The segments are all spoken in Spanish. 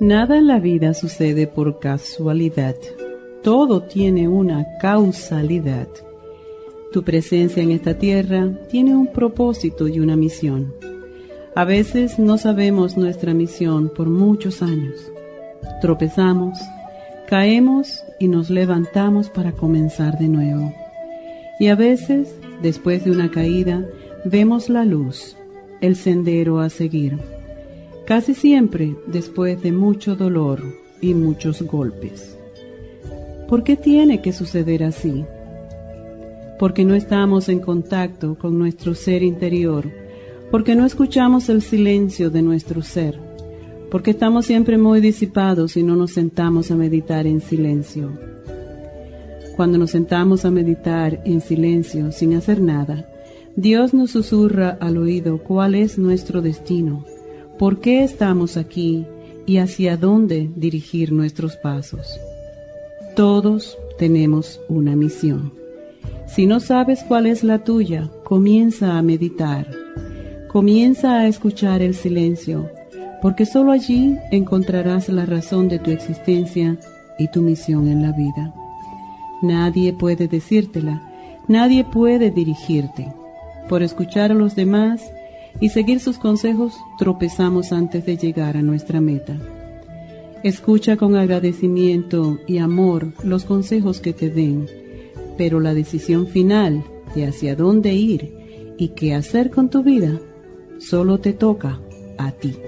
Nada en la vida sucede por casualidad. Todo tiene una causalidad. Tu presencia en esta tierra tiene un propósito y una misión. A veces no sabemos nuestra misión por muchos años. Tropezamos, caemos y nos levantamos para comenzar de nuevo. Y a veces, después de una caída, vemos la luz, el sendero a seguir. Casi siempre después de mucho dolor y muchos golpes. ¿Por qué tiene que suceder así? porque no estamos en contacto con nuestro ser interior, porque no escuchamos el silencio de nuestro ser, porque estamos siempre muy disipados y no nos sentamos a meditar en silencio. Cuando nos sentamos a meditar en silencio sin hacer nada, Dios nos susurra al oído cuál es nuestro destino, por qué estamos aquí y hacia dónde dirigir nuestros pasos. Todos tenemos una misión. Si no sabes cuál es la tuya, comienza a meditar. Comienza a escuchar el silencio, porque sólo allí encontrarás la razón de tu existencia y tu misión en la vida. Nadie puede decírtela, nadie puede dirigirte. Por escuchar a los demás y seguir sus consejos, tropezamos antes de llegar a nuestra meta. Escucha con agradecimiento y amor los consejos que te den pero la decisión final de hacia dónde ir y qué hacer con tu vida solo te toca a ti.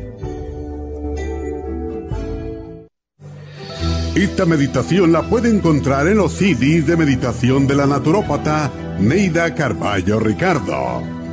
Esta meditación la puede encontrar en los CDs de meditación de la naturópata Neida Carballo Ricardo.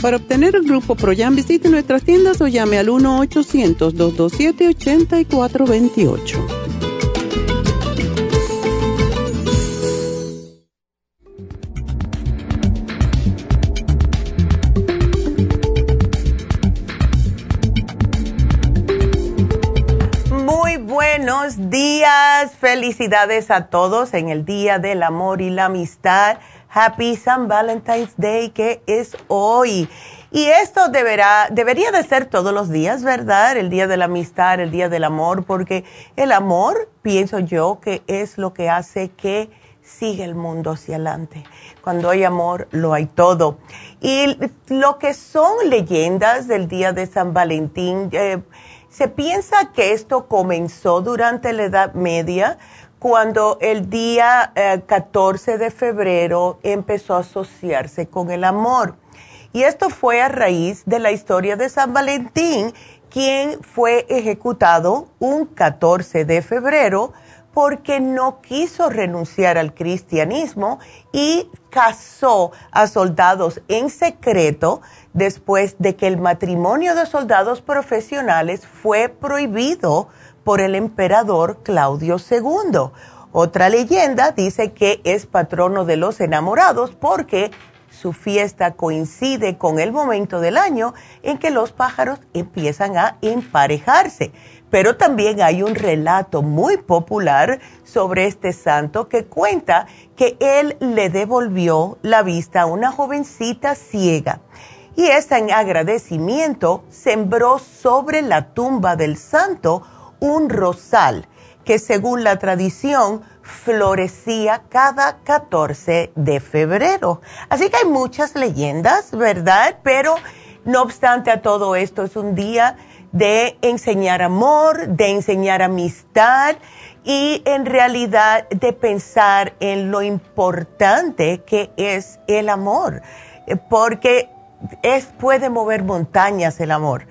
Para obtener el Grupo Proyan visite nuestras tiendas o llame al 1-800-227-8428. Muy buenos días, felicidades a todos en el Día del Amor y la Amistad. Happy San Valentine's Day, que es hoy. Y esto deberá, debería de ser todos los días, ¿verdad? El día de la amistad, el día del amor, porque el amor, pienso yo, que es lo que hace que siga el mundo hacia adelante. Cuando hay amor, lo hay todo. Y lo que son leyendas del día de San Valentín, eh, se piensa que esto comenzó durante la Edad Media, cuando el día 14 eh, de febrero empezó a asociarse con el amor. Y esto fue a raíz de la historia de San Valentín, quien fue ejecutado un 14 de febrero porque no quiso renunciar al cristianismo y casó a soldados en secreto después de que el matrimonio de soldados profesionales fue prohibido por el emperador Claudio II. Otra leyenda dice que es patrono de los enamorados porque su fiesta coincide con el momento del año en que los pájaros empiezan a emparejarse. Pero también hay un relato muy popular sobre este santo que cuenta que él le devolvió la vista a una jovencita ciega y esta en agradecimiento sembró sobre la tumba del santo un rosal que según la tradición florecía cada 14 de febrero. Así que hay muchas leyendas, ¿verdad? Pero no obstante a todo esto es un día de enseñar amor, de enseñar amistad y en realidad de pensar en lo importante que es el amor. Porque es, puede mover montañas el amor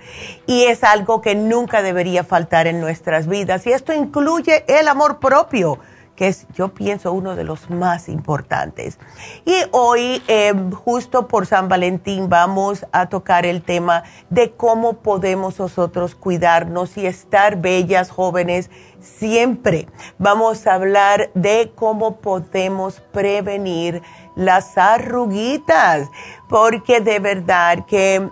y es algo que nunca debería faltar en nuestras vidas y esto incluye el amor propio que es, yo pienso, uno de los más importantes. Y hoy, eh, justo por San Valentín, vamos a tocar el tema de cómo podemos nosotros cuidarnos y estar bellas, jóvenes, siempre. Vamos a hablar de cómo podemos prevenir las arruguitas, porque de verdad que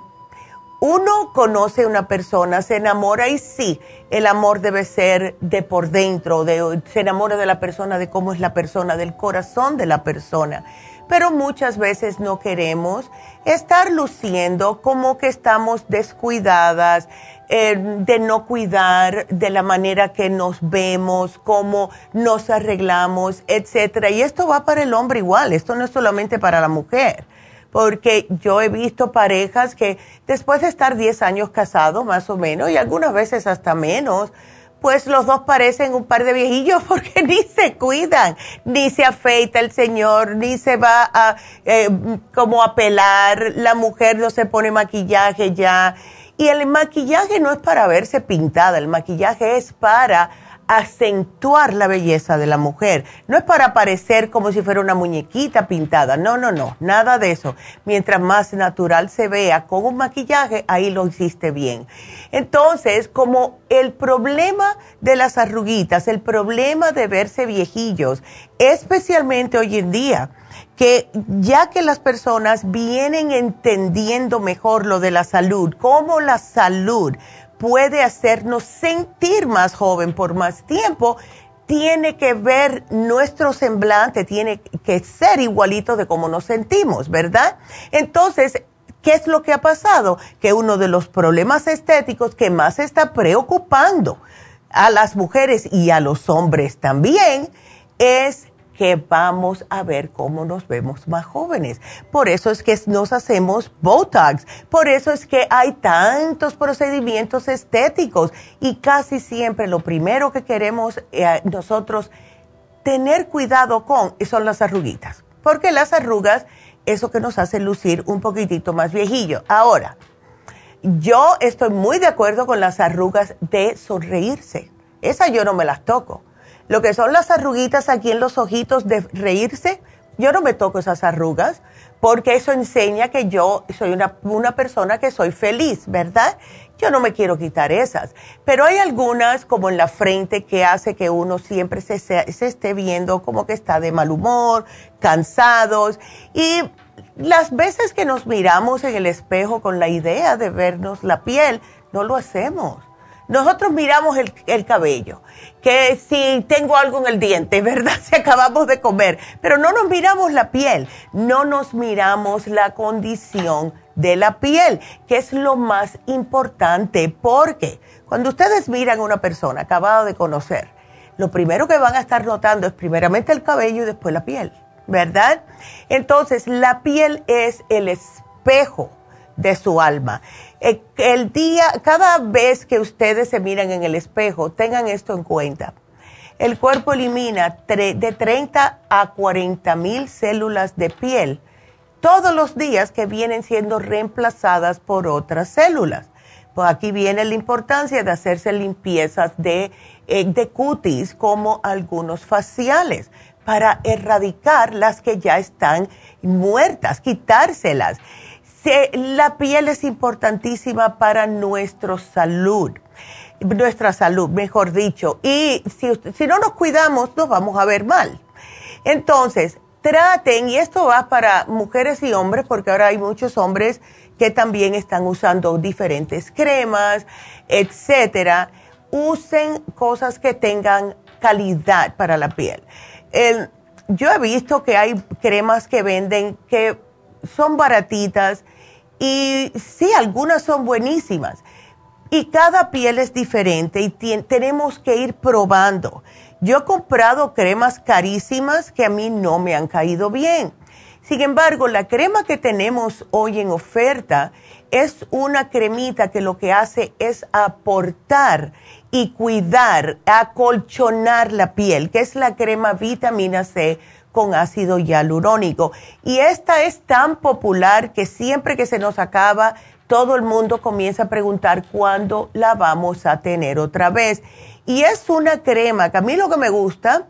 uno conoce a una persona, se enamora y sí, el amor debe ser de por dentro, de, se enamora de la persona, de cómo es la persona, del corazón de la persona. Pero muchas veces no queremos estar luciendo como que estamos descuidadas, eh, de no cuidar de la manera que nos vemos, cómo nos arreglamos, etcétera. Y esto va para el hombre igual, esto no es solamente para la mujer porque yo he visto parejas que después de estar 10 años casados, más o menos, y algunas veces hasta menos, pues los dos parecen un par de viejillos porque ni se cuidan, ni se afeita el señor, ni se va a eh, como a pelar, la mujer no se pone maquillaje ya. Y el maquillaje no es para verse pintada, el maquillaje es para acentuar la belleza de la mujer. No es para parecer como si fuera una muñequita pintada. No, no, no, nada de eso. Mientras más natural se vea con un maquillaje, ahí lo hiciste bien. Entonces, como el problema de las arruguitas, el problema de verse viejillos, especialmente hoy en día, que ya que las personas vienen entendiendo mejor lo de la salud, como la salud puede hacernos sentir más joven por más tiempo, tiene que ver nuestro semblante, tiene que ser igualito de cómo nos sentimos, ¿verdad? Entonces, ¿qué es lo que ha pasado? Que uno de los problemas estéticos que más está preocupando a las mujeres y a los hombres también es que vamos a ver cómo nos vemos más jóvenes. Por eso es que nos hacemos Botox, por eso es que hay tantos procedimientos estéticos y casi siempre lo primero que queremos eh, nosotros tener cuidado con son las arruguitas, porque las arrugas, eso que nos hace lucir un poquitito más viejillo. Ahora, yo estoy muy de acuerdo con las arrugas de sonreírse. Esa yo no me las toco lo que son las arruguitas aquí en los ojitos de reírse, yo no me toco esas arrugas porque eso enseña que yo soy una, una, persona que soy feliz, ¿verdad? Yo no me quiero quitar esas. Pero hay algunas, como en la frente, que hace que uno siempre se, se, se esté viendo como que está de mal humor, cansados. Y las veces que nos miramos en el espejo con la idea de vernos la piel, no lo hacemos. Nosotros miramos el, el cabello que si tengo algo en el diente, ¿verdad? Si acabamos de comer, pero no nos miramos la piel, no nos miramos la condición de la piel, que es lo más importante, porque cuando ustedes miran a una persona acabada de conocer, lo primero que van a estar notando es primeramente el cabello y después la piel, ¿verdad? Entonces, la piel es el espejo de su alma. Eh, el día, cada vez que ustedes se miran en el espejo, tengan esto en cuenta. El cuerpo elimina de 30 a 40 mil células de piel todos los días que vienen siendo reemplazadas por otras células. Pues aquí viene la importancia de hacerse limpiezas de, eh, de cutis como algunos faciales para erradicar las que ya están muertas, quitárselas. La piel es importantísima para nuestra salud, nuestra salud, mejor dicho. Y si, no nos cuidamos, nos vamos a ver mal. Entonces, traten, y esto va para mujeres y hombres, porque ahora hay muchos hombres que también están usando diferentes cremas, etcétera. Usen cosas que tengan calidad para la piel. yo he visto que hay cremas que venden que son baratitas y sí, algunas son buenísimas. Y cada piel es diferente y tenemos que ir probando. Yo he comprado cremas carísimas que a mí no me han caído bien. Sin embargo, la crema que tenemos hoy en oferta es una cremita que lo que hace es aportar y cuidar, acolchonar la piel, que es la crema vitamina C con ácido hialurónico. Y esta es tan popular que siempre que se nos acaba, todo el mundo comienza a preguntar cuándo la vamos a tener otra vez. Y es una crema que a mí lo que me gusta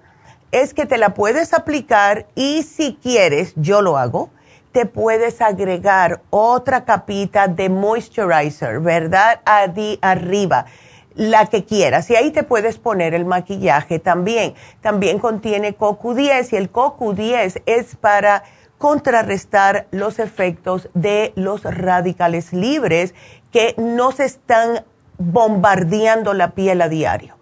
es que te la puedes aplicar y si quieres, yo lo hago, te puedes agregar otra capita de moisturizer, ¿verdad? Adi arriba, la que quieras. Y ahí te puedes poner el maquillaje también. También contiene CoQ10 y el CoQ10 es para contrarrestar los efectos de los radicales libres que nos están bombardeando la piel a diario.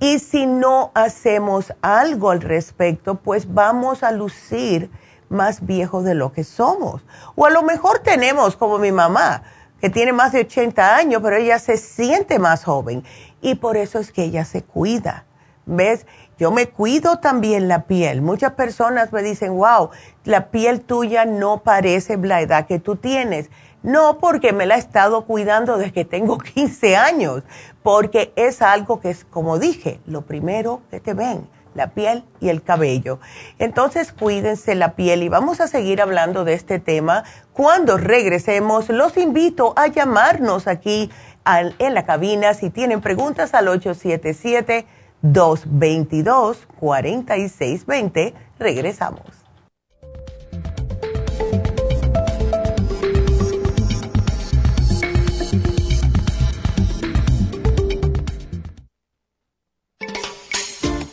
Y si no hacemos algo al respecto, pues vamos a lucir más viejos de lo que somos. O a lo mejor tenemos, como mi mamá, que tiene más de 80 años, pero ella se siente más joven. Y por eso es que ella se cuida. ¿Ves? Yo me cuido también la piel. Muchas personas me dicen, wow, la piel tuya no parece la edad que tú tienes. No porque me la he estado cuidando desde que tengo 15 años, porque es algo que es, como dije, lo primero que te ven, la piel y el cabello. Entonces cuídense la piel y vamos a seguir hablando de este tema. Cuando regresemos, los invito a llamarnos aquí en la cabina si tienen preguntas al 877-222-4620. Regresamos.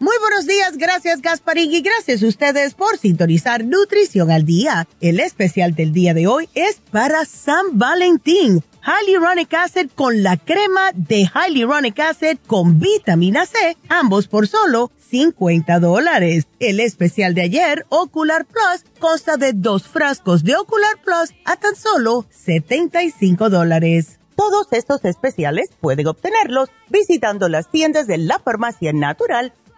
Muy buenos días, gracias Gasparín y gracias a ustedes por sintonizar Nutrición al Día. El especial del día de hoy es para San Valentín. Hyaluronic Acid con la crema de Hyaluronic Acid con vitamina C, ambos por solo 50 dólares. El especial de ayer, Ocular Plus, consta de dos frascos de Ocular Plus a tan solo 75 dólares. Todos estos especiales pueden obtenerlos visitando las tiendas de la farmacia natural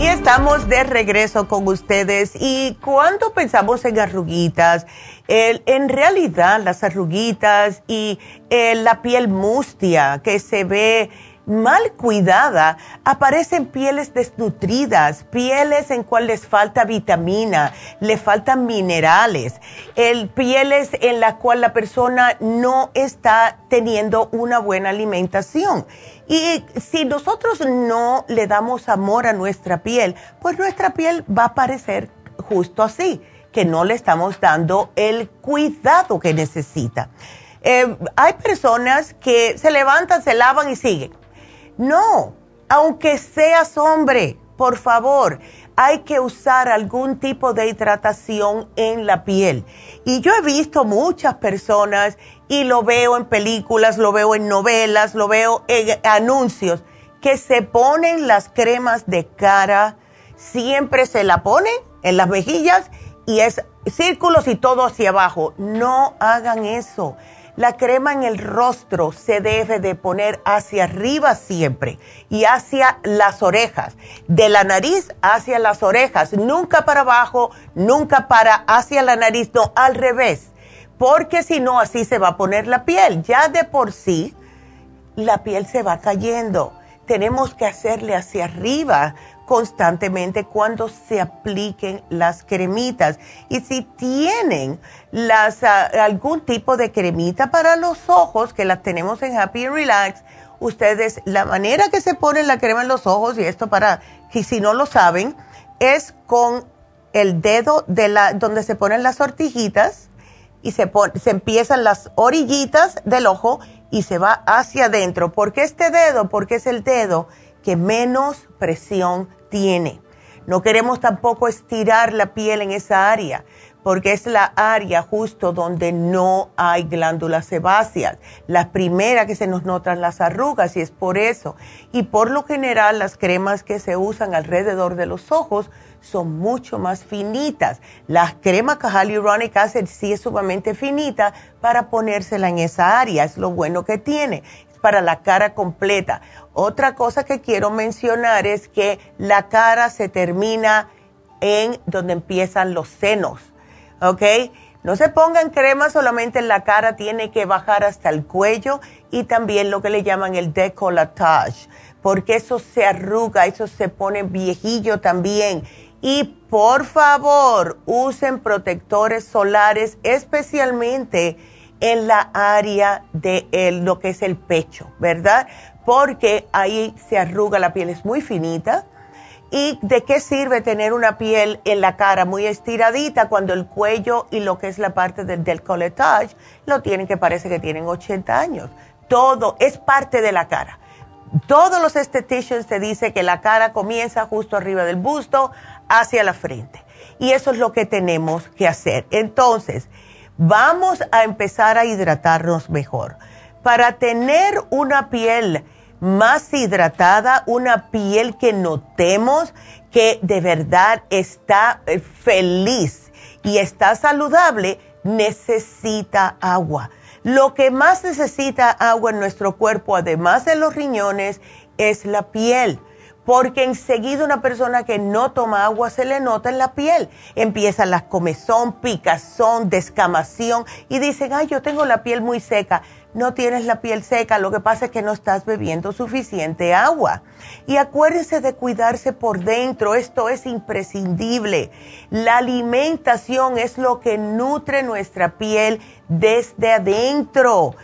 Y estamos de regreso con ustedes. Y cuando pensamos en arruguitas, en realidad las arruguitas y eh, la piel mustia que se ve mal cuidada, aparecen pieles desnutridas, pieles en cuales les falta vitamina, le faltan minerales, el, pieles en la cual la persona no está teniendo una buena alimentación. Y si nosotros no le damos amor a nuestra piel, pues nuestra piel va a parecer justo así, que no le estamos dando el cuidado que necesita. Eh, hay personas que se levantan, se lavan y siguen no, aunque seas hombre, por favor, hay que usar algún tipo de hidratación en la piel. Y yo he visto muchas personas y lo veo en películas, lo veo en novelas, lo veo en anuncios, que se ponen las cremas de cara, siempre se la ponen en las mejillas y es círculos y todo hacia abajo. No hagan eso la crema en el rostro se debe de poner hacia arriba siempre y hacia las orejas, de la nariz hacia las orejas, nunca para abajo, nunca para hacia la nariz, no, al revés, porque si no así se va a poner la piel. Ya de por sí, la piel se va cayendo. Tenemos que hacerle hacia arriba constantemente cuando se apliquen las cremitas. Y si tienen las, ah, algún tipo de cremita para los ojos, que las tenemos en Happy and Relax, ustedes, la manera que se pone la crema en los ojos, y esto para, que si no lo saben, es con el dedo de la, donde se ponen las sortijitas y se, se empiezan las orillitas del ojo y se va hacia adentro. ¿Por qué este dedo? Porque es el dedo que menos presión tiene. No queremos tampoco estirar la piel en esa área, porque es la área justo donde no hay glándulas sebáceas. La primera que se nos notan las arrugas y es por eso. Y por lo general las cremas que se usan alrededor de los ojos son mucho más finitas. La crema Hyaluronic Acid sí es sumamente finita para ponérsela en esa área, es lo bueno que tiene para la cara completa. Otra cosa que quiero mencionar es que la cara se termina en donde empiezan los senos, ¿ok? No se pongan crema solamente en la cara, tiene que bajar hasta el cuello y también lo que le llaman el décolletage, porque eso se arruga, eso se pone viejillo también. Y por favor, usen protectores solares, especialmente en la área de lo que es el pecho, ¿verdad? Porque ahí se arruga, la piel es muy finita. ¿Y de qué sirve tener una piel en la cara muy estiradita cuando el cuello y lo que es la parte del, del coletage lo tienen que parece que tienen 80 años? Todo es parte de la cara. Todos los estheticians te dicen que la cara comienza justo arriba del busto hacia la frente. Y eso es lo que tenemos que hacer. Entonces, vamos a empezar a hidratarnos mejor. Para tener una piel más hidratada, una piel que notemos que de verdad está eh, feliz y está saludable, necesita agua. Lo que más necesita agua en nuestro cuerpo, además de los riñones, es la piel porque enseguida una persona que no toma agua se le nota en la piel. Empieza la comezón, picazón, descamación y dicen, ay, yo tengo la piel muy seca. No tienes la piel seca, lo que pasa es que no estás bebiendo suficiente agua. Y acuérdense de cuidarse por dentro, esto es imprescindible. La alimentación es lo que nutre nuestra piel desde adentro.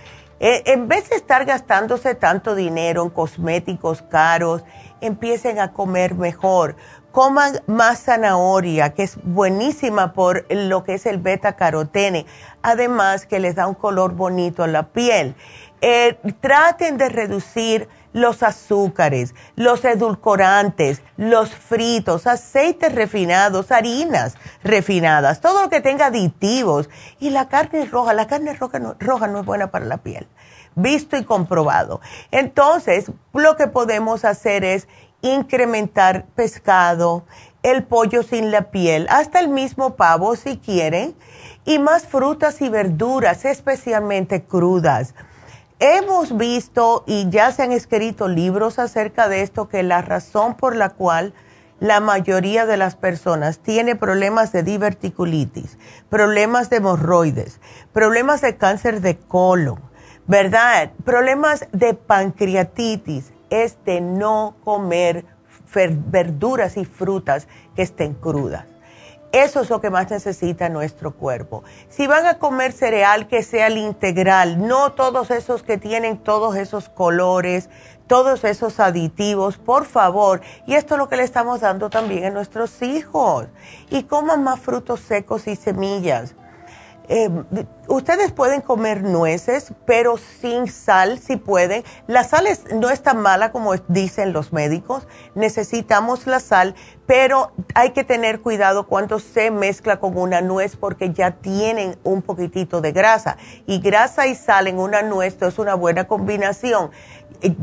Eh, en vez de estar gastándose tanto dinero en cosméticos caros, empiecen a comer mejor. Coman más zanahoria, que es buenísima por lo que es el beta carotene. Además que les da un color bonito a la piel. Eh, traten de reducir los azúcares, los edulcorantes, los fritos, aceites refinados, harinas refinadas, todo lo que tenga aditivos. Y la carne roja, la carne roja no, roja no es buena para la piel visto y comprobado. Entonces, lo que podemos hacer es incrementar pescado, el pollo sin la piel, hasta el mismo pavo si quieren, y más frutas y verduras, especialmente crudas. Hemos visto y ya se han escrito libros acerca de esto, que la razón por la cual la mayoría de las personas tiene problemas de diverticulitis, problemas de hemorroides, problemas de cáncer de colon, ¿verdad? Problemas de pancreatitis, es de no comer verduras y frutas que estén crudas. Eso es lo que más necesita nuestro cuerpo. Si van a comer cereal, que sea el integral, no todos esos que tienen todos esos colores, todos esos aditivos, por favor. Y esto es lo que le estamos dando también a nuestros hijos. Y coman más frutos secos y semillas. Eh, ustedes pueden comer nueces, pero sin sal si pueden. La sal no es tan mala como dicen los médicos. Necesitamos la sal, pero hay que tener cuidado cuando se mezcla con una nuez porque ya tienen un poquitito de grasa. Y grasa y sal en una nuez es una buena combinación.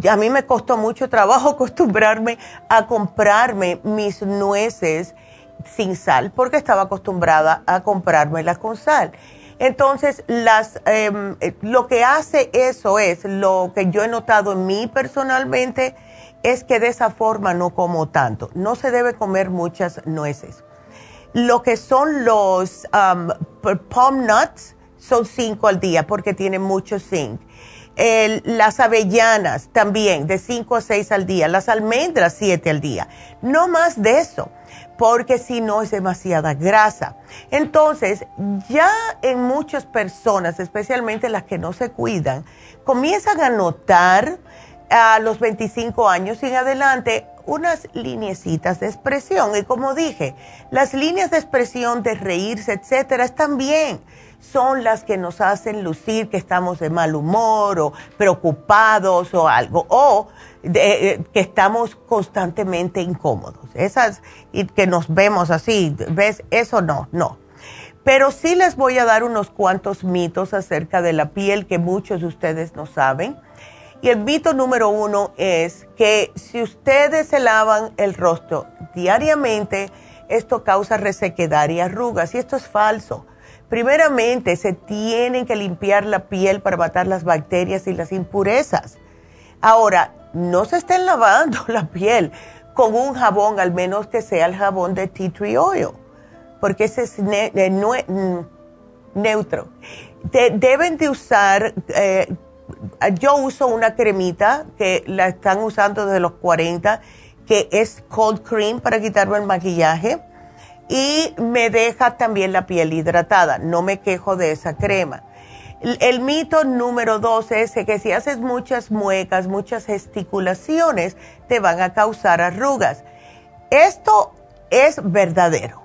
A mí me costó mucho trabajo acostumbrarme a comprarme mis nueces sin sal porque estaba acostumbrada a comprármelas con sal. Entonces, las, em, eh, lo que hace eso es, lo que yo he notado en mí personalmente, es que de esa forma no como tanto. No se debe comer muchas nueces. Lo que son los palm nuts son cinco al día porque tienen mucho zinc. las avellanas también, de cinco a seis al día. Las almendras, siete al día. No más de eso porque si no es demasiada grasa. Entonces, ya en muchas personas, especialmente las que no se cuidan, comienzan a notar a los 25 años y en adelante unas lineecitas de expresión. Y como dije, las líneas de expresión de reírse, etcétera, están bien. Son las que nos hacen lucir que estamos de mal humor o preocupados o algo. O de, que estamos constantemente incómodos. Esas, y que nos vemos así, ¿ves? Eso no, no. Pero sí les voy a dar unos cuantos mitos acerca de la piel que muchos de ustedes no saben. Y el mito número uno es que si ustedes se lavan el rostro diariamente, esto causa resequedad y arrugas. Y esto es falso. Primeramente, se tienen que limpiar la piel para matar las bacterias y las impurezas. Ahora, no se estén lavando la piel con un jabón, al menos que sea el jabón de tea tree oil, porque ese es mm, neutro. deben de usar, eh, yo uso una cremita que la están usando desde los 40, que es cold cream para quitarme el maquillaje y me deja también la piel hidratada. No me quejo de esa crema. El mito número dos es que si haces muchas muecas, muchas gesticulaciones, te van a causar arrugas. Esto es verdadero.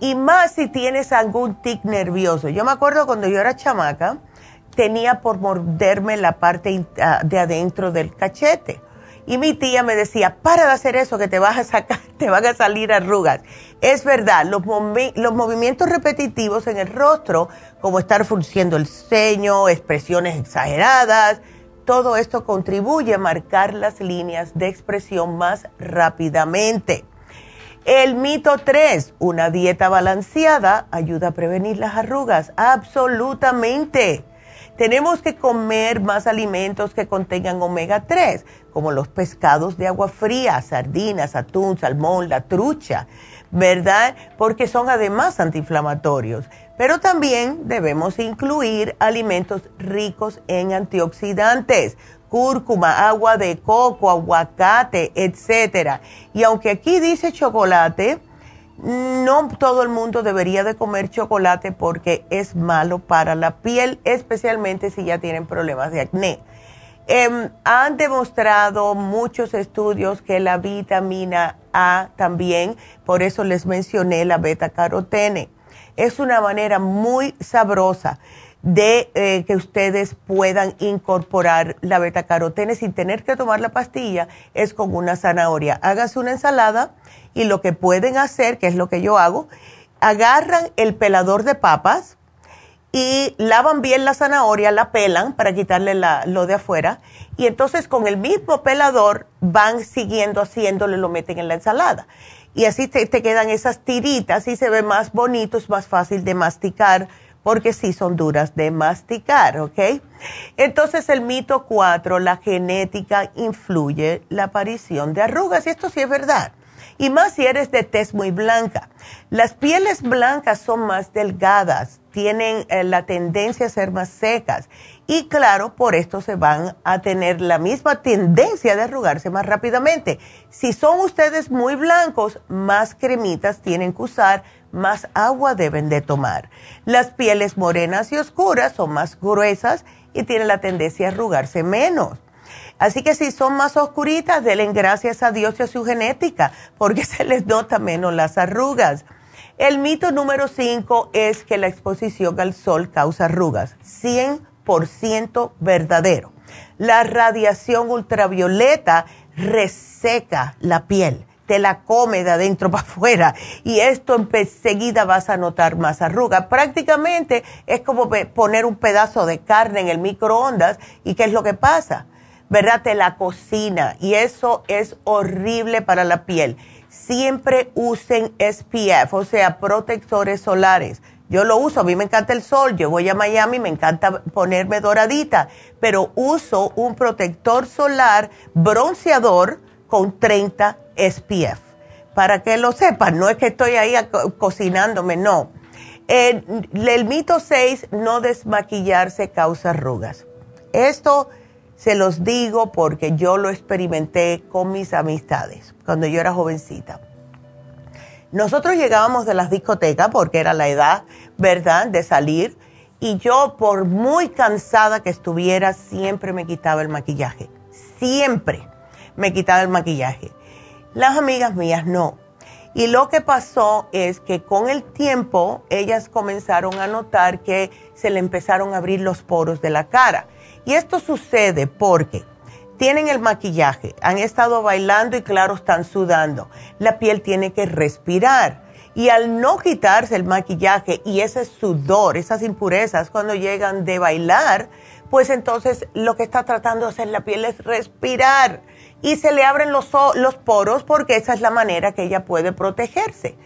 Y más si tienes algún tic nervioso. Yo me acuerdo cuando yo era chamaca, tenía por morderme la parte ah, de adentro del cachete. Y mi tía me decía, para de hacer eso que te vas a sacar, te van a salir arrugas. Es verdad, los, los movimientos repetitivos en el rostro, como estar frunciendo el ceño, expresiones exageradas, todo esto contribuye a marcar las líneas de expresión más rápidamente. El mito 3, una dieta balanceada ayuda a prevenir las arrugas. Absolutamente. Tenemos que comer más alimentos que contengan omega 3, como los pescados de agua fría, sardinas, atún, salmón, la trucha, ¿verdad? Porque son además antiinflamatorios. Pero también debemos incluir alimentos ricos en antioxidantes, cúrcuma, agua de coco, aguacate, etc. Y aunque aquí dice chocolate, no todo el mundo debería de comer chocolate porque es malo para la piel, especialmente si ya tienen problemas de acné. Em, han demostrado muchos estudios que la vitamina A también, por eso les mencioné la beta carotene. Es una manera muy sabrosa de eh, que ustedes puedan incorporar la beta carotene sin tener que tomar la pastilla, es con una zanahoria. Hágase una ensalada y lo que pueden hacer, que es lo que yo hago, agarran el pelador de papas y lavan bien la zanahoria, la pelan para quitarle lo de afuera y entonces con el mismo pelador van siguiendo haciéndole, lo meten en la ensalada. Y así te, quedan esas tiritas y se ve más bonito, es más fácil de masticar porque sí son duras de masticar, ¿ok? Entonces el mito 4, la genética influye la aparición de arrugas y esto sí es verdad. Y más si eres de tez muy blanca. Las pieles blancas son más delgadas, tienen eh, la tendencia a ser más secas y claro, por esto se van a tener la misma tendencia de arrugarse más rápidamente. Si son ustedes muy blancos, más cremitas tienen que usar, más agua deben de tomar. Las pieles morenas y oscuras son más gruesas y tienen la tendencia a arrugarse menos. Así que si son más oscuritas, denle gracias a Dios y a su genética, porque se les nota menos las arrugas. El mito número 5 es que la exposición al sol causa arrugas. 100% verdadero. La radiación ultravioleta reseca la piel, te la come de adentro para afuera y esto enseguida vas a notar más arrugas. Prácticamente es como poner un pedazo de carne en el microondas y ¿qué es lo que pasa? ¿Verdad? Te la cocina y eso es horrible para la piel siempre usen SPF, o sea, protectores solares. Yo lo uso, a mí me encanta el sol, yo voy a Miami, me encanta ponerme doradita, pero uso un protector solar bronceador con 30 SPF. Para que lo sepan, no es que estoy ahí cocinándome, no. El, el mito 6, no desmaquillarse causa arrugas. Esto se los digo porque yo lo experimenté con mis amistades cuando yo era jovencita. Nosotros llegábamos de las discotecas porque era la edad, ¿verdad?, de salir. Y yo, por muy cansada que estuviera, siempre me quitaba el maquillaje. Siempre me quitaba el maquillaje. Las amigas mías no. Y lo que pasó es que con el tiempo ellas comenzaron a notar que se le empezaron a abrir los poros de la cara y esto sucede porque tienen el maquillaje, han estado bailando y claro, están sudando. La piel tiene que respirar. Y al no quitarse el maquillaje y ese sudor, esas impurezas cuando llegan de bailar, pues entonces lo que está tratando de hacer la piel es respirar. Y se le abren los, los poros porque esa es la manera que ella puede protegerse.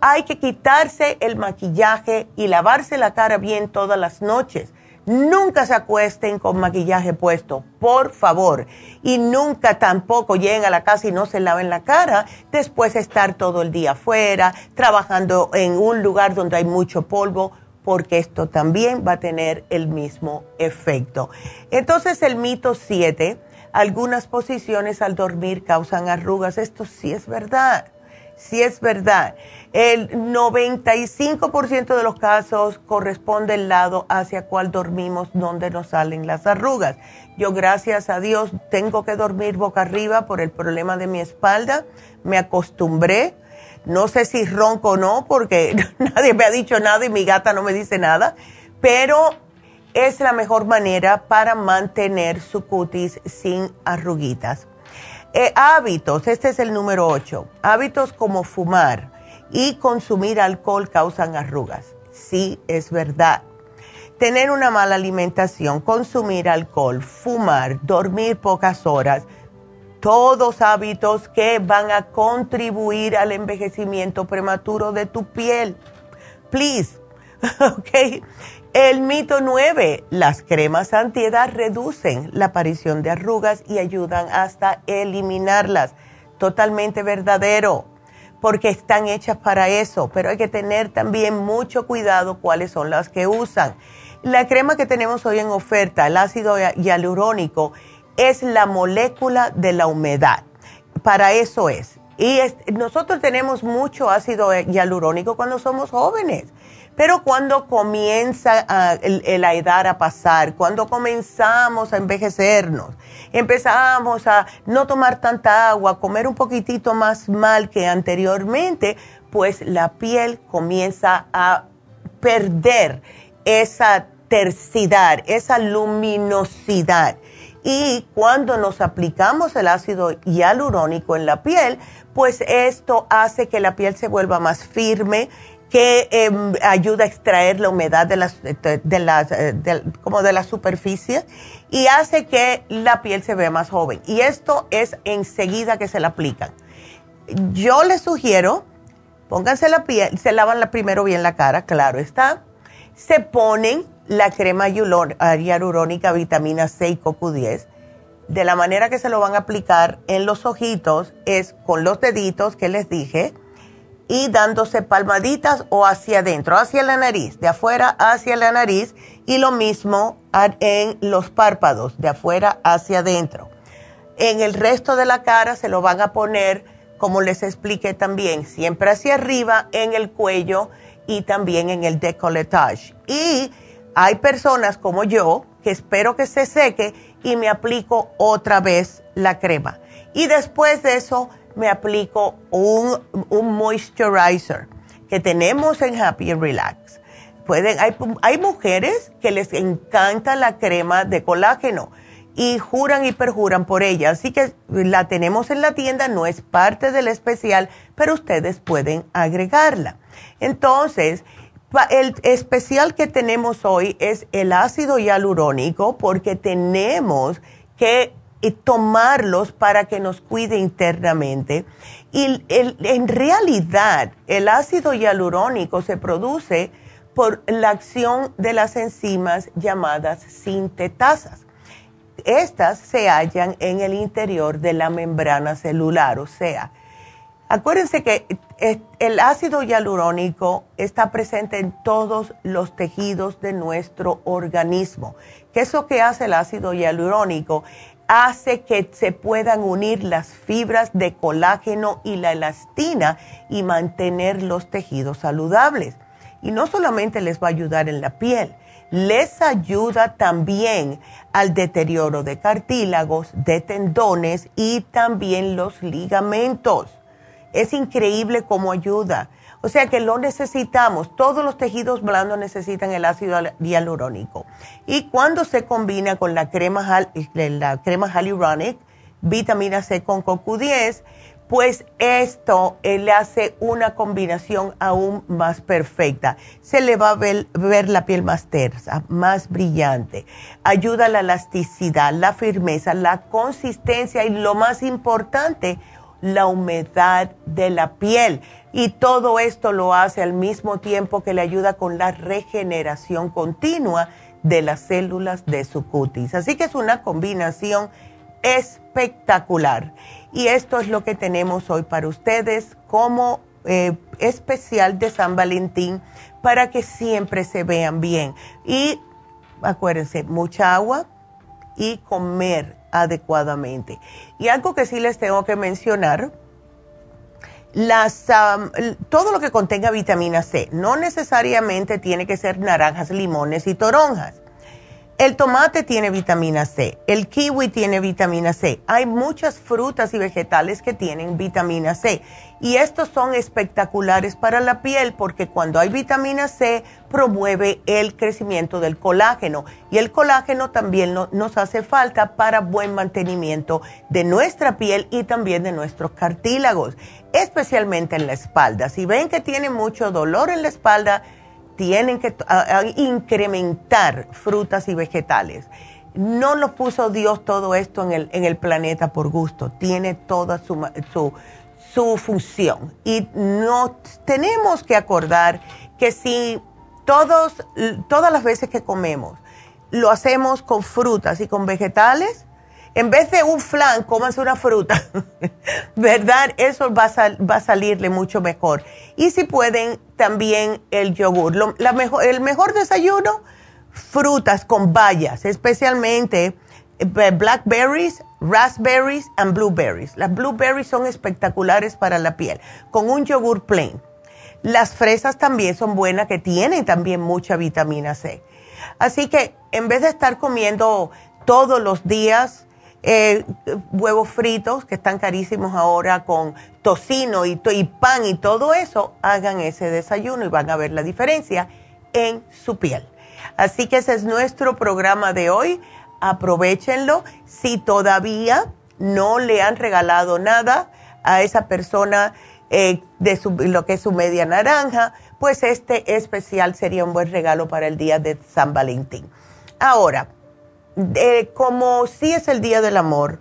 Hay que quitarse el maquillaje y lavarse la cara bien todas las noches Nunca se acuesten con maquillaje puesto, por favor. Y nunca tampoco lleguen a la casa y no se laven la cara después de estar todo el día afuera, trabajando en un lugar donde hay mucho polvo, porque esto también va a tener el mismo efecto. Entonces el mito 7, algunas posiciones al dormir causan arrugas. Esto sí es verdad, sí es verdad. El 95% de los casos corresponde el lado hacia cual dormimos donde nos salen las arrugas. Yo gracias a Dios tengo que dormir boca arriba por el problema de mi espalda. Me acostumbré. No sé si ronco o no porque nadie me ha dicho nada y mi gata no me dice nada. Pero es la mejor manera para mantener su cutis sin arruguitas. Eh, hábitos, este es el número 8. Hábitos como fumar y consumir alcohol causan arrugas. Sí, es verdad. Tener una mala alimentación, consumir alcohol, fumar, dormir pocas horas, todos hábitos que van a contribuir al envejecimiento prematuro de tu piel. Please, ¿ok? El mito 9, las cremas antiedad reducen la aparición de arrugas y ayudan hasta eliminarlas. Totalmente verdadero porque están hechas para eso, pero hay que tener también mucho cuidado cuáles son las que usan. La crema que tenemos hoy en oferta, el ácido hialurónico, es la molécula de la humedad. Para eso es. Y nosotros tenemos mucho ácido hialurónico cuando somos jóvenes pero cuando comienza la edad a pasar, cuando comenzamos a envejecernos, empezamos a no tomar tanta agua, comer un poquitito más mal que anteriormente, pues la piel comienza a perder esa tersidad, esa luminosidad. Y cuando nos aplicamos el ácido hialurónico en la piel, pues esto hace que la piel se vuelva más firme, que em, ayuda a extraer la humedad de las, de, las, eh, como de la superficie y hace que la piel se vea más joven. Y esto es enseguida que se la aplican. Yo les sugiero, pónganse la piel, se lavan la primero bien la cara, claro está. Se ponen la crema hialurónica, vitamina C y CoQ10. De la manera que se lo van a aplicar en los ojitos es con los deditos que les dije y dándose palmaditas o hacia adentro, hacia la nariz, de afuera hacia la nariz y lo mismo en los párpados, de afuera hacia adentro. En el resto de la cara se lo van a poner, como les expliqué también, siempre hacia arriba, en el cuello y también en el decolletage. Y hay personas como yo que espero que se seque y me aplico otra vez la crema. Y después de eso me aplico un, un moisturizer que tenemos en Happy and Relax. Pueden, hay, hay mujeres que les encanta la crema de colágeno y juran y perjuran por ella. Así que la tenemos en la tienda, no es parte del especial, pero ustedes pueden agregarla. Entonces, el especial que tenemos hoy es el ácido hialurónico porque tenemos que y tomarlos para que nos cuide internamente. Y en realidad el ácido hialurónico se produce por la acción de las enzimas llamadas sintetasas. Estas se hallan en el interior de la membrana celular, o sea, acuérdense que el ácido hialurónico está presente en todos los tejidos de nuestro organismo. ¿Qué es lo que hace el ácido hialurónico? Hace que se puedan unir las fibras de colágeno y la elastina y mantener los tejidos saludables. Y no solamente les va a ayudar en la piel, les ayuda también al deterioro de cartílagos, de tendones y también los ligamentos. Es increíble cómo ayuda. O sea que lo necesitamos. Todos los tejidos blandos necesitan el ácido hialurónico. Y cuando se combina con la crema, la crema hyaluronic, vitamina C con CoQ10, pues esto eh, le hace una combinación aún más perfecta. Se le va a ver, la piel más tersa, más brillante. Ayuda a la elasticidad, la firmeza, la consistencia y lo más importante, la humedad de la piel. Y todo esto lo hace al mismo tiempo que le ayuda con la regeneración continua de las células de su cutis. Así que es una combinación espectacular. Y esto es lo que tenemos hoy para ustedes como eh, especial de San Valentín para que siempre se vean bien. Y acuérdense, mucha agua y comer adecuadamente. Y algo que sí les tengo que mencionar, las, todo lo que contenga vitamina C, no necesariamente tiene que ser naranjas, limones y toronjas. El tomate tiene vitamina C, el kiwi tiene vitamina C. Hay muchas frutas y vegetales que tienen vitamina C y estos son espectaculares para la piel porque cuando hay vitamina C promueve el crecimiento del colágeno y el colágeno también nos hace falta para buen mantenimiento de nuestra piel y también de nuestros cartílagos, especialmente en la espalda. Si ven que tienen mucho dolor en la espalda, tienen que incrementar frutas y vegetales. No lo puso Dios todo esto en el, en el planeta por gusto, tiene toda su, su, su función. Y no tenemos que acordar que si todos, todas las veces que comemos lo hacemos con frutas y con vegetales, en vez de un flan, cómanse una fruta, ¿verdad? Eso va a, va a, salirle mucho mejor. Y si pueden, también el yogur. la mejor, el mejor desayuno, frutas con bayas, especialmente eh, blackberries, raspberries and blueberries. Las blueberries son espectaculares para la piel, con un yogur plain. Las fresas también son buenas, que tienen también mucha vitamina C. Así que en vez de estar comiendo todos los días eh, huevos fritos que están carísimos ahora con tocino y, pan y todo eso, hagan ese desayuno y van a ver la diferencia en su piel. Así que ese es nuestro programa de hoy. Aprovechenlo. Si todavía no le han regalado nada a esa persona eh, de lo que es su media naranja, pues este especial sería un buen regalo para el día de San Valentín. Ahora, como si es el día del amor,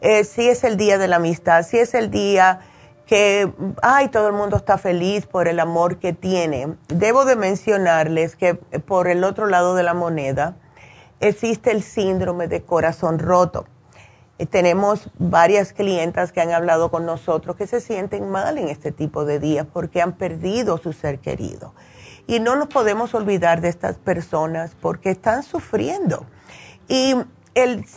eh, si es el día de la amistad, si es el día que, ay, todo el mundo está feliz por el amor que tiene. Debo de mencionarles que por el otro lado de la moneda existe el síndrome de corazón roto. Eh, tenemos varias clientas que han hablado con nosotros que se sienten mal en este tipo de días porque han perdido su ser querido. Y no nos podemos olvidar de estas personas porque están sufriendo. Y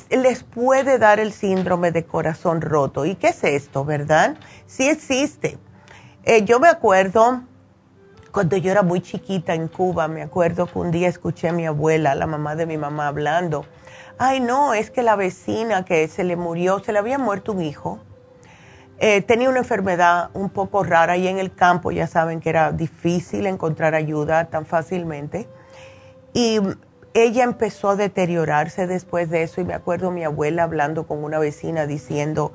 les puede dar el síndrome de corazón roto. ¿Y qué es esto, verdad? Sí existe. Eh, yo me acuerdo cuando yo era muy chiquita en Cuba, me acuerdo que un día escuché a mi abuela, la mamá de mi mamá, hablando. Ay, no, es que la vecina que se le murió, se le había muerto un hijo. Eh, tenía una enfermedad un poco rara y en el campo ya saben que era difícil encontrar ayuda tan fácilmente. Y ella empezó a deteriorarse después de eso y me acuerdo mi abuela hablando con una vecina diciendo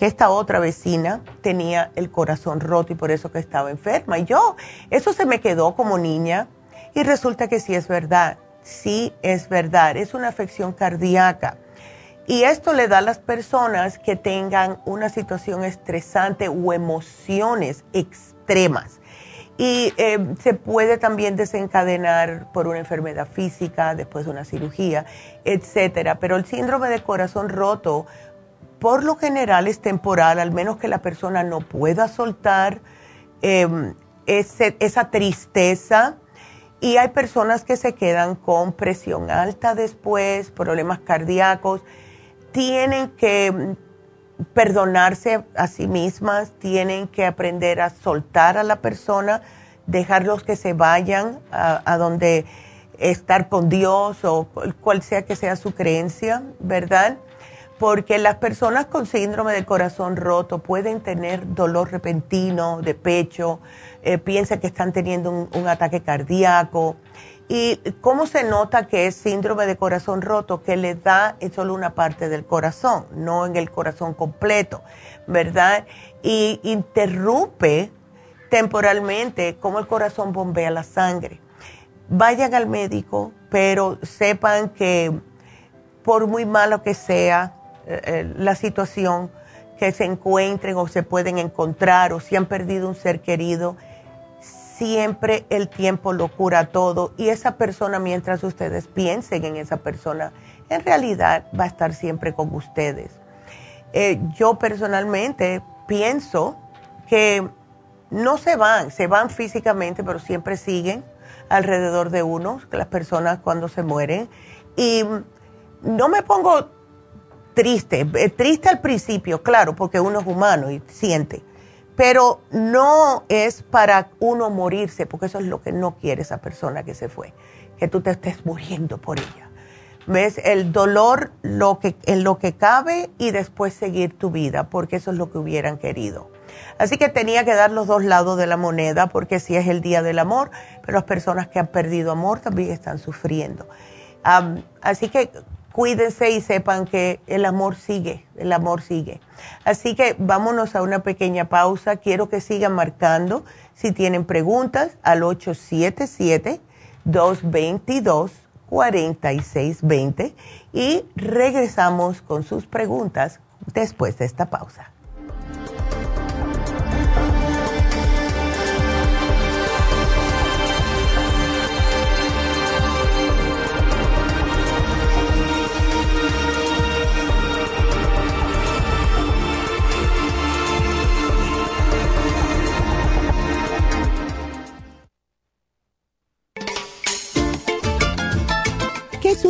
que esta otra vecina tenía el corazón roto y por eso que estaba enferma. Y yo, eso se me quedó como niña y resulta que sí es verdad, sí es verdad, es una afección cardíaca. Y esto le da a las personas que tengan una situación estresante o emociones extremas y eh, se puede también desencadenar por una enfermedad física, después de una cirugía, etcétera. Pero el síndrome de corazón roto, por lo general, es temporal, al menos que la persona no pueda soltar em, esa tristeza. Y hay personas que se quedan con presión alta después, problemas cardíacos. Tienen que perdonarse a sí mismas, tienen que aprender a soltar a la persona, dejarlos que se vayan a, donde estar con Dios o cual sea que sea su creencia, ¿verdad? Porque las personas con síndrome del corazón roto pueden tener dolor repentino de pecho, eh, piensan que están teniendo un, un ataque cardíaco ¿Y cómo se nota que es síndrome de corazón roto? Que le da en solo una parte del corazón, no en el corazón completo, ¿verdad? Y interrumpe temporalmente cómo el corazón bombea la sangre. Vayan al médico, pero sepan que por muy malo que sea eh, eh, la situación que se encuentren o se pueden encontrar o si han perdido un ser querido, siempre el tiempo lo cura todo y esa persona, mientras ustedes piensen en esa persona, en realidad va a estar siempre con ustedes. Eh, yo personalmente pienso que no se van, se van físicamente, pero siempre siguen alrededor de uno, las personas cuando se mueren. Y no me pongo triste, eh, triste al principio, claro, porque uno es humano y siente pero no es para uno morirse, porque eso es lo que no quiere esa persona que se fue, que tú te estés muriendo por ella. ¿Ves? El dolor lo que, en lo que cabe y después seguir tu vida, porque eso es lo que hubieran querido. Así que tenía que dar los dos lados de la moneda, porque sí es el día del amor, pero las personas que han perdido amor también están sufriendo. así que cuídense y sepan que el amor sigue, el amor sigue. Así que vámonos a una pequeña pausa. Quiero que sigan marcando si tienen preguntas al 877-222-4620 y regresamos con sus preguntas después de esta pausa.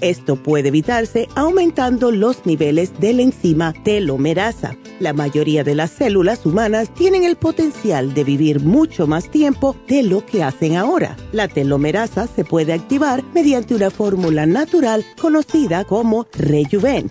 Esto puede evitarse aumentando los niveles de la enzima telomerasa. La mayoría de las células humanas tienen el potencial de vivir mucho más tiempo de lo que hacen ahora. La telomerasa se puede activar mediante una fórmula natural conocida como Rejuven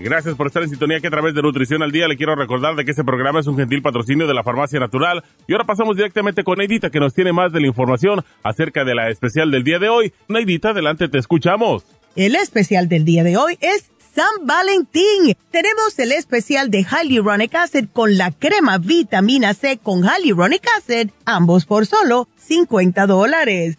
Gracias por estar en sintonía que a través de Nutrición al Día le quiero recordar de que este programa es un gentil patrocinio de la Farmacia Natural. Y ahora pasamos directamente con Neidita que nos tiene más de la información acerca de la especial del día de hoy. Neidita, adelante, te escuchamos. El especial del día de hoy es San Valentín. Tenemos el especial de Hyaluronic Acid con la crema vitamina C con Hyaluronic Acid, ambos por solo 50 dólares.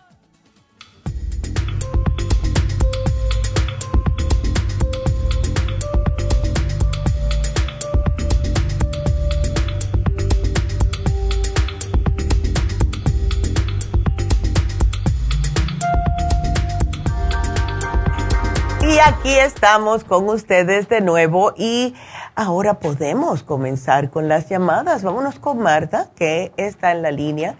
Aquí estamos con ustedes de nuevo y ahora podemos comenzar con las llamadas. Vámonos con Marta, que está en la línea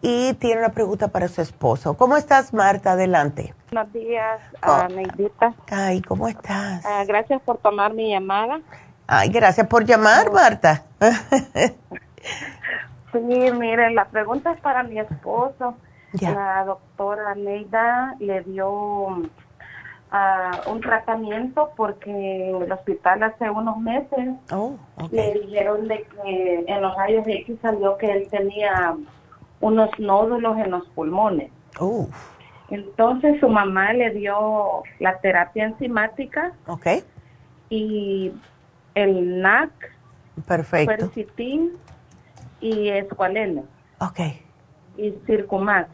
y tiene una pregunta para su esposo. ¿Cómo estás, Marta? Adelante. Buenos días, oh. Neidita. Ay, ¿cómo estás? Uh, gracias por tomar mi llamada. Ay, gracias por llamar, Marta. sí, mire, la pregunta es para mi esposo. Ya. La doctora Neida le dio uh, un tratamiento porque en el hospital hace unos meses oh, okay. le dijeron de que en los rayos X salió que él tenía unos nódulos en los pulmones. Oh. Entonces su mamá le dio la terapia enzimática okay. y el NAC, Perfecto. Quercitin y escualene. Okay. Y Circumax.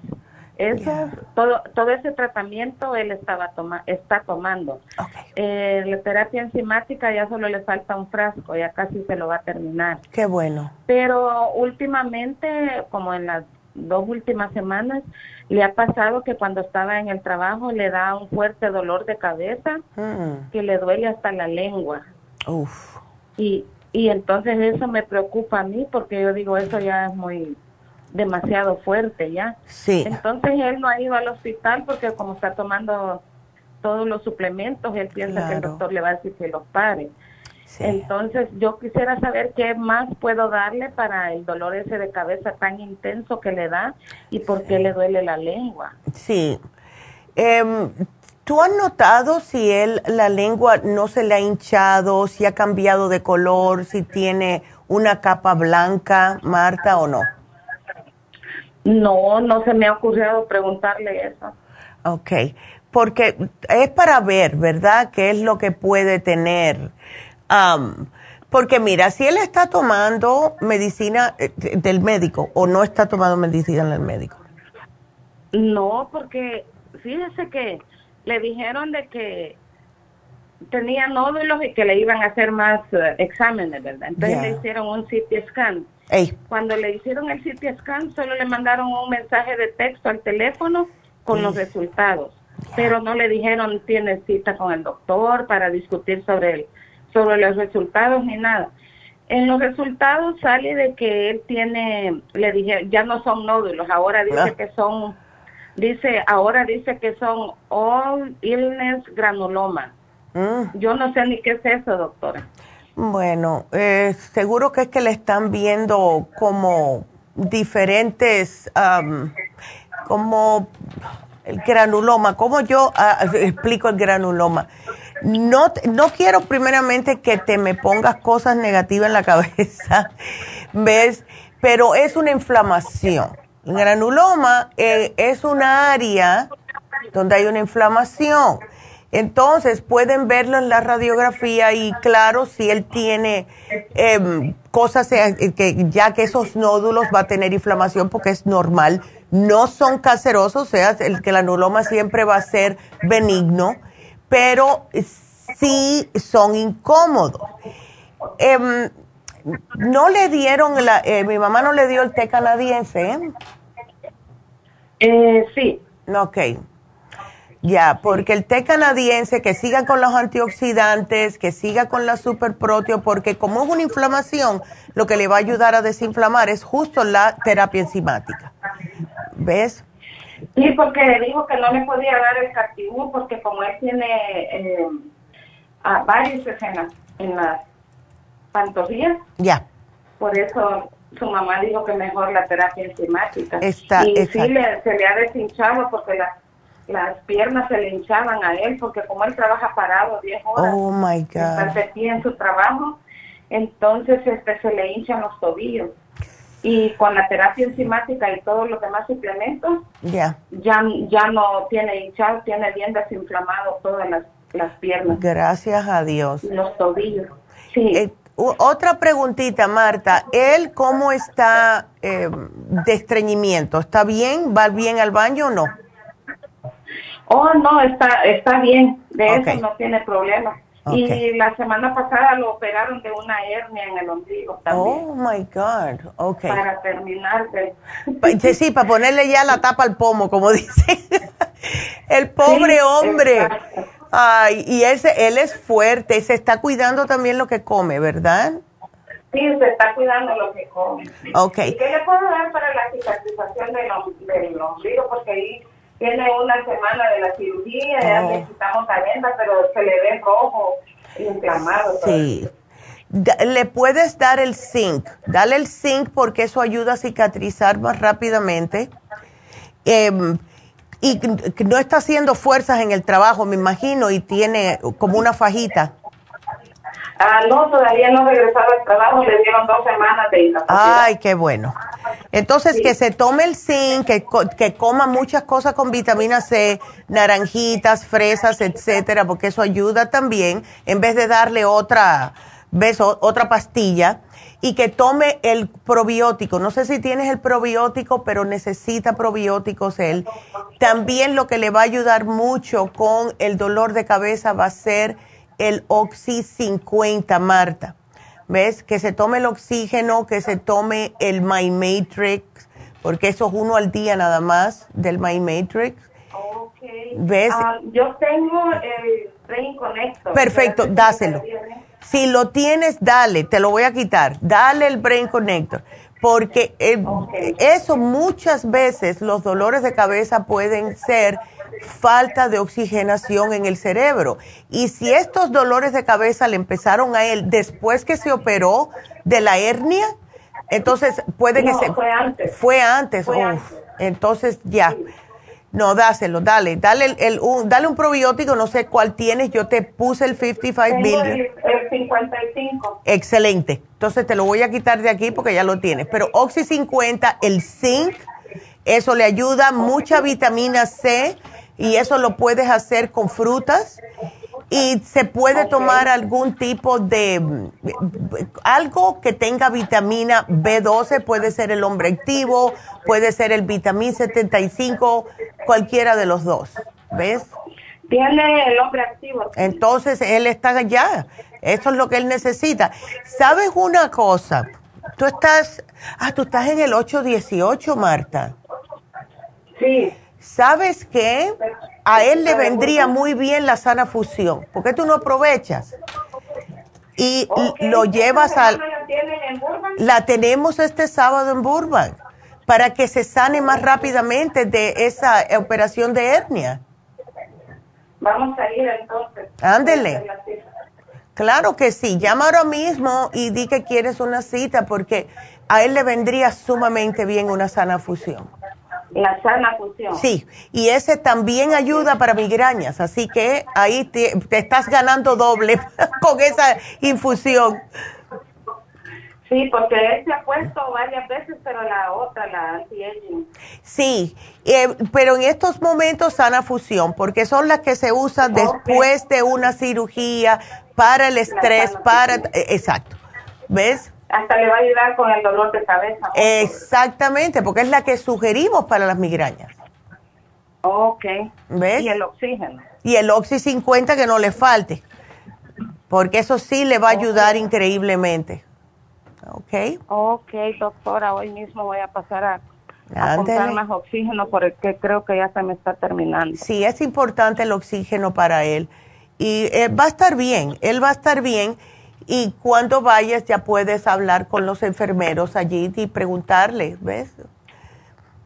Eso, yeah. todo, todo ese tratamiento él estaba toma, está tomando. Okay. Eh, la terapia enzimática ya solo le falta un frasco, ya casi se lo va a terminar. Qué bueno. Pero últimamente, como en las dos últimas semanas, le ha pasado que cuando estaba en el trabajo le da un fuerte dolor de cabeza, mm. que le duele hasta la lengua. Uf. Y, y entonces eso me preocupa a mí porque yo digo, eso ya es muy demasiado fuerte ya. Sí. Entonces él no ha ido al hospital porque como está tomando todos los suplementos, él piensa Claro. que el doctor le va a decir que los pare. Sí. Entonces yo quisiera saber qué más puedo darle para el dolor ese de cabeza tan intenso que le da y por qué le duele la lengua. Sí. Em, ¿Tú has notado si él, la lengua no se le ha hinchado, si ha cambiado de color, si tiene una capa blanca, Marta, o no? No, no se me ha ocurrido preguntarle eso. Ok, porque es para ver, ¿verdad?, qué es lo que puede tener. Um, porque mira, si él está tomando medicina eh, del médico o no está tomando medicina del médico. No, porque fíjese que le dijeron de que tenía nódulos y que le iban a hacer más uh, exámenes, ¿verdad? Entonces le hicieron un CT scan. Ey, Cuando le hicieron el CT scan, solo le mandaron un mensaje de texto al teléfono con los resultados, pero no le dijeron tiene cita con el doctor para discutir sobre sobre los resultados ni nada. En los resultados sale de que él tiene, le dije, ya no son nódulos, ahora dice Ah. que son, dice, ahora dice que son all illness granuloma. Mm, Yo no sé ni qué es eso, doctora. bueno, eh, seguro que es que le están viendo como diferentes, um, como el granuloma. ¿Cómo yo ah, explico el granuloma? no, no quiero primeramente que te me pongas cosas negativas en la cabeza, ¿ves? Pero es una inflamación. El granuloma eh, es una área donde hay una inflamación. Entonces pueden verlo en la radiografía y claro, si él tiene em, cosas eh, que ya que esos nódulos va a tener inflamación porque es normal, no son cancerosos, o sea, el granuloma siempre va a ser benigno, pero sí son incómodos. Em, no le dieron, la, eh, mi mamá no le dio el té canadiense, ¿eh? eh sí. Ok. Ya, porque el té canadiense, que siga con los antioxidantes, que siga con la superproteo, porque como es una inflamación, lo que le va a ayudar a desinflamar es justo la terapia enzimática. ¿Ves? Sí, porque le dijo que no le podía dar el cartibú porque como él tiene eh, varias escenas en las pantorrillas. Ya. Por eso su mamá dijo que mejor la terapia enzimática. Está, y sí le, se le ha deshinchado porque las las piernas se le hinchaban a él porque como él trabaja parado 10 horas, oh my God. en su trabajo, entonces este se le hinchan los tobillos. Y con la terapia enzimática y todos los demás suplementos, ya ya no tiene hinchado, tiene bien desinflamado todas las, las piernas. Gracias a Dios. Los tobillos. Sí. Eh, otra preguntita, Marta. ¿Él cómo está eh, de estreñimiento? ¿Está bien? ¿Va bien al baño o no? Oh, no, está, está bien, de eso no tiene problema. Y la semana pasada lo operaron de una hernia en el ombligo también. Oh my God, ok. Para terminar de. Sí, para ponerle ya la tapa al pomo, como dicen. el pobre hombre. Ay, y ese, él es fuerte, se está cuidando también lo que come, ¿verdad? Sí, se está cuidando lo que come. Ok. ¿Y qué le puedo dar para la cicatrización del, ombligo? Porque ahí tiene una semana de la cirugía, ya oh. necesitamos agenda, pero se le ve rojo, inflamado. Sí. Le puedes dar el zinc, dale el zinc porque eso ayuda a cicatrizar más rápidamente. Em, y no está haciendo fuerzas en el trabajo, me imagino, y tiene como una fajita. Ah, no, todavía no regresaba al trabajo, le dieron dos semanas de incapacidad. Ay, qué bueno. Entonces, que se tome el zinc, que, que coma muchas cosas con vitamina C, naranjitas, fresas, etcétera, porque eso ayuda también, en vez de darle otra, beso, otra pastilla, y que tome el probiótico. No sé si tienes el probiótico, pero necesita probióticos él. También lo que le va a ayudar mucho con el dolor de cabeza va a ser el Oxy 50, Marta. ¿Ves? Que se tome el oxígeno, que se tome el My Matrix, porque eso es uno al día nada más del My Matrix. ¿Ves? Ah, yo tengo el Brain Connector. Perfecto, dáselo. Si lo tienes, dale, te lo voy a quitar. Dale el Brain Connector. Porque eh, eso muchas veces los dolores de cabeza pueden ser falta de oxigenación en el cerebro. Y si estos dolores de cabeza le empezaron a él después que se operó de la hernia, entonces puede que se... Fue antes. Fue antes. Entonces ya. No, dáselo, dale, dale, el, un, dale un probiótico, no sé cuál tienes, yo te puse el 55 billion. El, 55. Excelente, entonces te lo voy a quitar de aquí porque ya lo tienes, pero Oxy 50, el zinc, eso le ayuda, mucha vitamina C, y eso lo puedes hacer con frutas y se puede tomar algún tipo de algo que tenga vitamina B12, puede ser el hombre activo, puede ser el vitamina 75, cualquiera de los dos, ¿ves? Tiene el hombre activo. Entonces él está allá, eso es lo que él necesita. ¿Sabes una cosa? Tú estás, ah, tú estás en el 818, Marta. Sí. ¿Sabes qué? A él le vendría muy bien la sana fusión. ¿Por qué tú no aprovechas? Y lo llevas al... La tenemos este sábado en Burbank para que se sane más rápidamente de esa operación de hernia. Vamos a ir entonces. Ándele. Claro que sí. Llama ahora mismo y di que quieres una cita porque a él le vendría sumamente bien una sana fusión. La sana fusión. Sí, y ese también ayuda para migrañas, así que ahí te, estás ganando doble con esa infusión. Sí, porque él se ha puesto varias veces, pero la otra, la anti-aging. Sí, eh, pero en estos momentos sana fusión, porque son las que se usan después de una cirugía para el estrés, para... Eh, exacto. ¿Ves? Hasta le va a ayudar con el dolor de cabeza. Exactamente, porque es la que sugerimos para las migrañas. Ok. ¿Ves? Y el oxígeno. Y el Oxy 50 que no le falte, porque eso sí le va a ayudar increíblemente. ¿Ok? Ok, doctora, hoy mismo voy a pasar a, comprar más oxígeno porque creo que ya se me está terminando. Sí, es importante el oxígeno para él. Y eh, va a estar bien, él va a estar bien y cuando vayas ya puedes hablar con los enfermeros allí y preguntarle, ¿ves?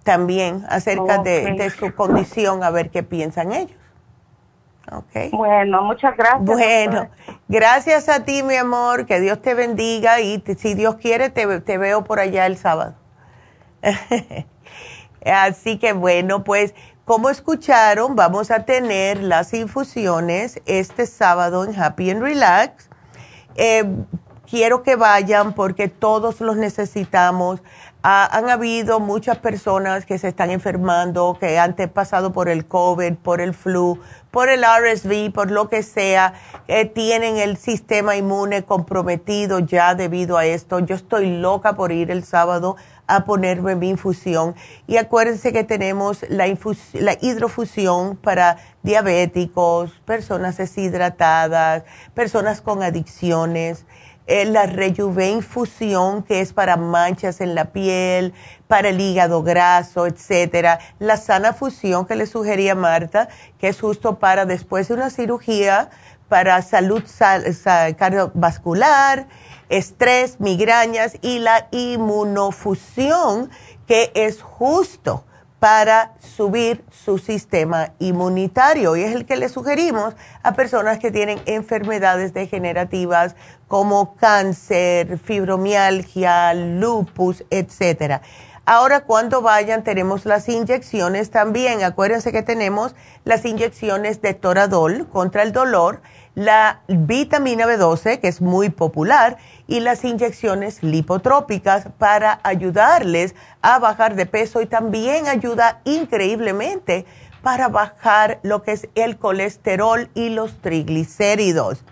También acerca de, su condición, a ver qué piensan ellos. Okay. Bueno, muchas gracias. Bueno, gracias a ti, mi amor, que Dios te bendiga y si Dios quiere te, te veo por allá el sábado. Así que bueno, pues como escucharon, vamos a tener las infusiones este sábado en Happy and Relax eh, quiero que vayan porque todos los necesitamos. Han habido muchas personas que se están enfermando, que han pasado por el COVID, por el flu, por el RSV, por lo que sea, eh, tienen el sistema inmune comprometido ya debido a esto. Yo estoy loca por ir el sábado a ponerme mi infusión. Y acuérdense que tenemos la, la hidrofusión para diabéticos, personas deshidratadas, personas con adicciones. Eh, la Rejuve infusión, que es para manchas en la piel, para el hígado graso, etcétera. La sana fusión que le sugería Marta, que es justo para después de una cirugía, para salud cardiovascular, estrés, migrañas y la inmunofusión, que es justo para subir su sistema inmunitario y es el que le sugerimos a personas que tienen enfermedades degenerativas como cáncer, fibromialgia, lupus, etcétera. Ahora cuando vayan tenemos las inyecciones también. Acuérdense que tenemos las inyecciones de Toradol contra el dolor, la vitamina B12 que es muy popular y las inyecciones lipotrópicas para ayudarles a bajar de peso y también ayuda increíblemente para bajar lo que es el colesterol y los triglicéridos.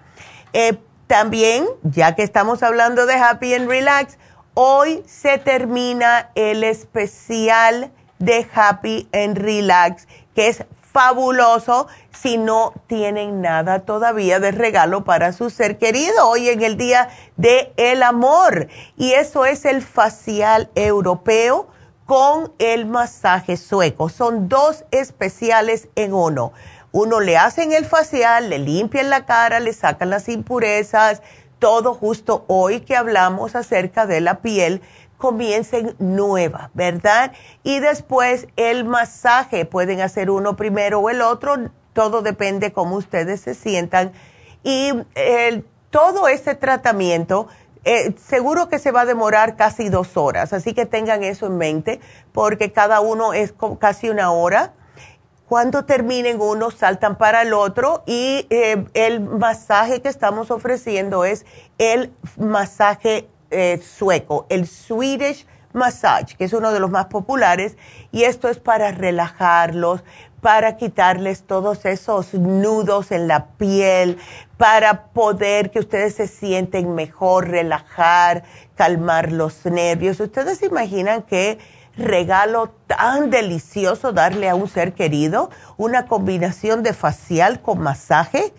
Eh, también, ya que estamos hablando de Happy and Relax, hoy se termina el especial de Happy and Relax, que es fabuloso si no tienen nada todavía de regalo para su ser querido hoy en el Día de el Amor. Y eso es el facial europeo con el masaje sueco. Son dos especiales en uno. Uno le hacen el facial, le limpian la cara, le sacan las impurezas, todo justo hoy que hablamos acerca de la piel comiencen nueva, ¿verdad? Y después el masaje, pueden hacer uno primero o el otro, todo depende cómo ustedes se sientan. Y todo este tratamiento eh, seguro que se va a demorar casi dos horas, así que tengan eso en mente, porque cada uno es casi una hora. Cuando terminen uno, saltan para el otro y eh, el masaje que estamos ofreciendo es el masaje eh, sueco, el Swedish Massage, que es uno de los más populares, y esto es para relajarlos, para quitarles todos esos nudos en la piel, para poder que ustedes se sienten mejor, relajar, calmar los nervios. ¿Ustedes se imaginan qué regalo tan delicioso darle a un ser querido? Una combinación de facial con masaje.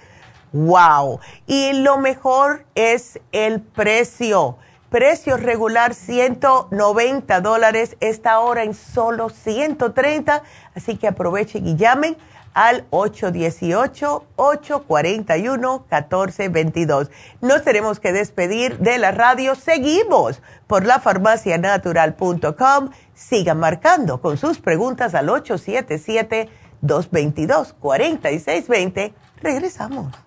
¡Wow! Y lo mejor es el precio Precio regular 190 dólares, esta ahora en solo 130, así que aprovechen y llamen al 818-841-1422. Nos tenemos que despedir de la radio. Seguimos por la farmacianatural.com. Sigan marcando con sus preguntas al 877-222-4620. Regresamos.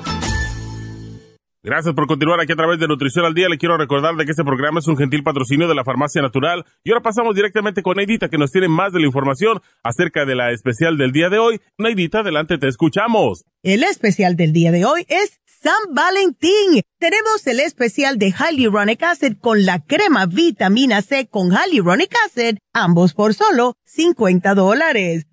Gracias por continuar aquí a través de Nutrición al Día. Le quiero recordar de que este programa es un gentil patrocinio de la Farmacia Natural. Y ahora pasamos directamente con Neidita, que nos tiene más de la información acerca de la especial del día de hoy. Neidita, adelante, te escuchamos. El especial del día de hoy es San Valentín. Tenemos el especial de Hyaluronic Acid con la crema vitamina C con Hyaluronic Acid, ambos por solo 50 dólares.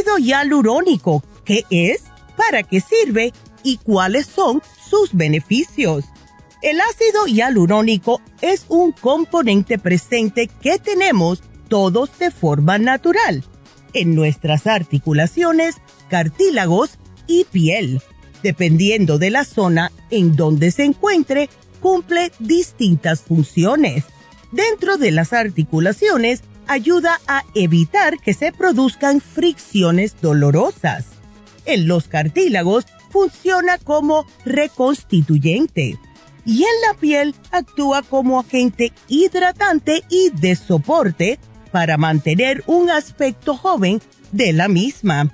Ácido hialurónico, ¿qué es? ¿Para qué sirve? ¿Y cuáles son sus beneficios? El ácido hialurónico es un componente presente que tenemos todos de forma natural en nuestras articulaciones, cartílagos y piel. Dependiendo de la zona en donde se encuentre, cumple distintas funciones. Dentro de las articulaciones, ayuda a evitar que se produzcan fricciones dolorosas. En los cartílagos, funciona como reconstituyente y en la piel actúa como agente hidratante y de soporte para mantener un aspecto joven de la misma.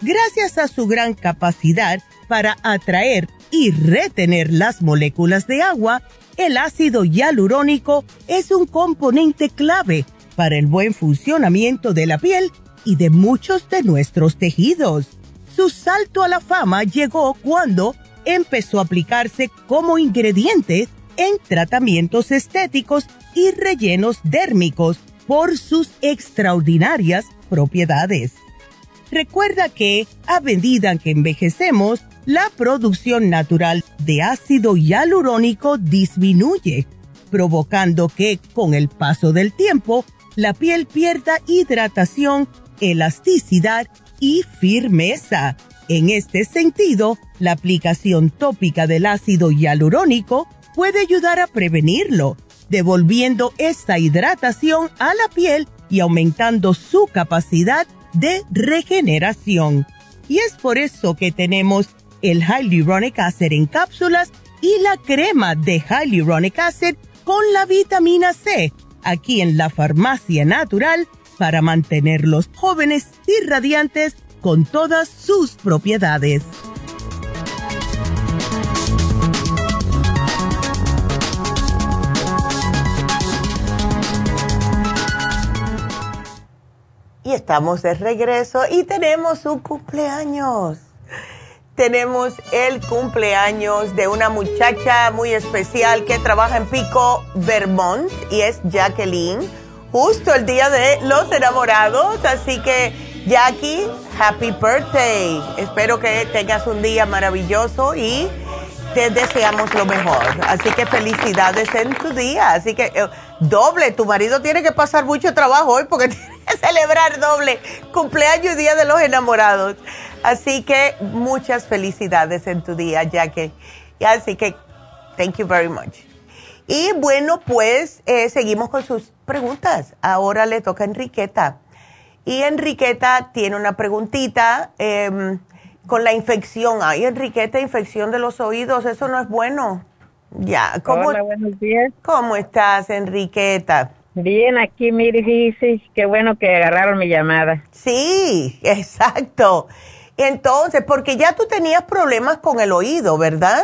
Gracias a su gran capacidad para atraer y retener las moléculas de agua, el ácido hialurónico es un componente clave para el buen funcionamiento de la piel y de muchos de nuestros tejidos. Su salto a la fama llegó cuando empezó a aplicarse como ingrediente en tratamientos estéticos y rellenos dérmicos por sus extraordinarias propiedades. Recuerda que a medida que envejecemos, la producción natural de ácido hialurónico disminuye, provocando que con el paso del tiempo la piel pierda hidratación, elasticidad y firmeza. En este sentido, la aplicación tópica del ácido hialurónico puede ayudar a prevenirlo devolviendo esta hidratación a la piel y aumentando su capacidad de regeneración. Y es por eso que tenemos el Hyaluronic Acid en cápsulas y la crema de Hyaluronic Acid con la vitamina C aquí en la farmacia natural para mantenerlos jóvenes y radiantes con todas sus propiedades. Y estamos de regreso y tenemos un cumpleaños. Tenemos el cumpleaños de una muchacha muy especial que trabaja en Pico, Vermont, y es Jacqueline, justo el día de los enamorados. Así que, Jackie, happy birthday. Espero que tengas un día maravilloso y te deseamos lo mejor. Así que felicidades en tu día. Así que eh, doble, tu marido tiene que pasar mucho trabajo hoy porque tiene que celebrar doble cumpleaños y día de los enamorados. Así que muchas felicidades en tu día, Jackie. Así que, thank you very much. Y bueno, pues eh, seguimos con sus preguntas. Ahora le toca a Enriqueta. Y Enriqueta tiene una preguntita em, con la infección. Ay, Enriqueta, infección de los oídos, eso no es bueno. Ya, ¿cómo, Hola, buenos días. ¿cómo estás, Enriqueta? Bien, aquí, mire, sí, qué bueno que agarraron mi llamada. Sí, exacto. Entonces, porque ya tú tenías problemas con el oído, ¿verdad?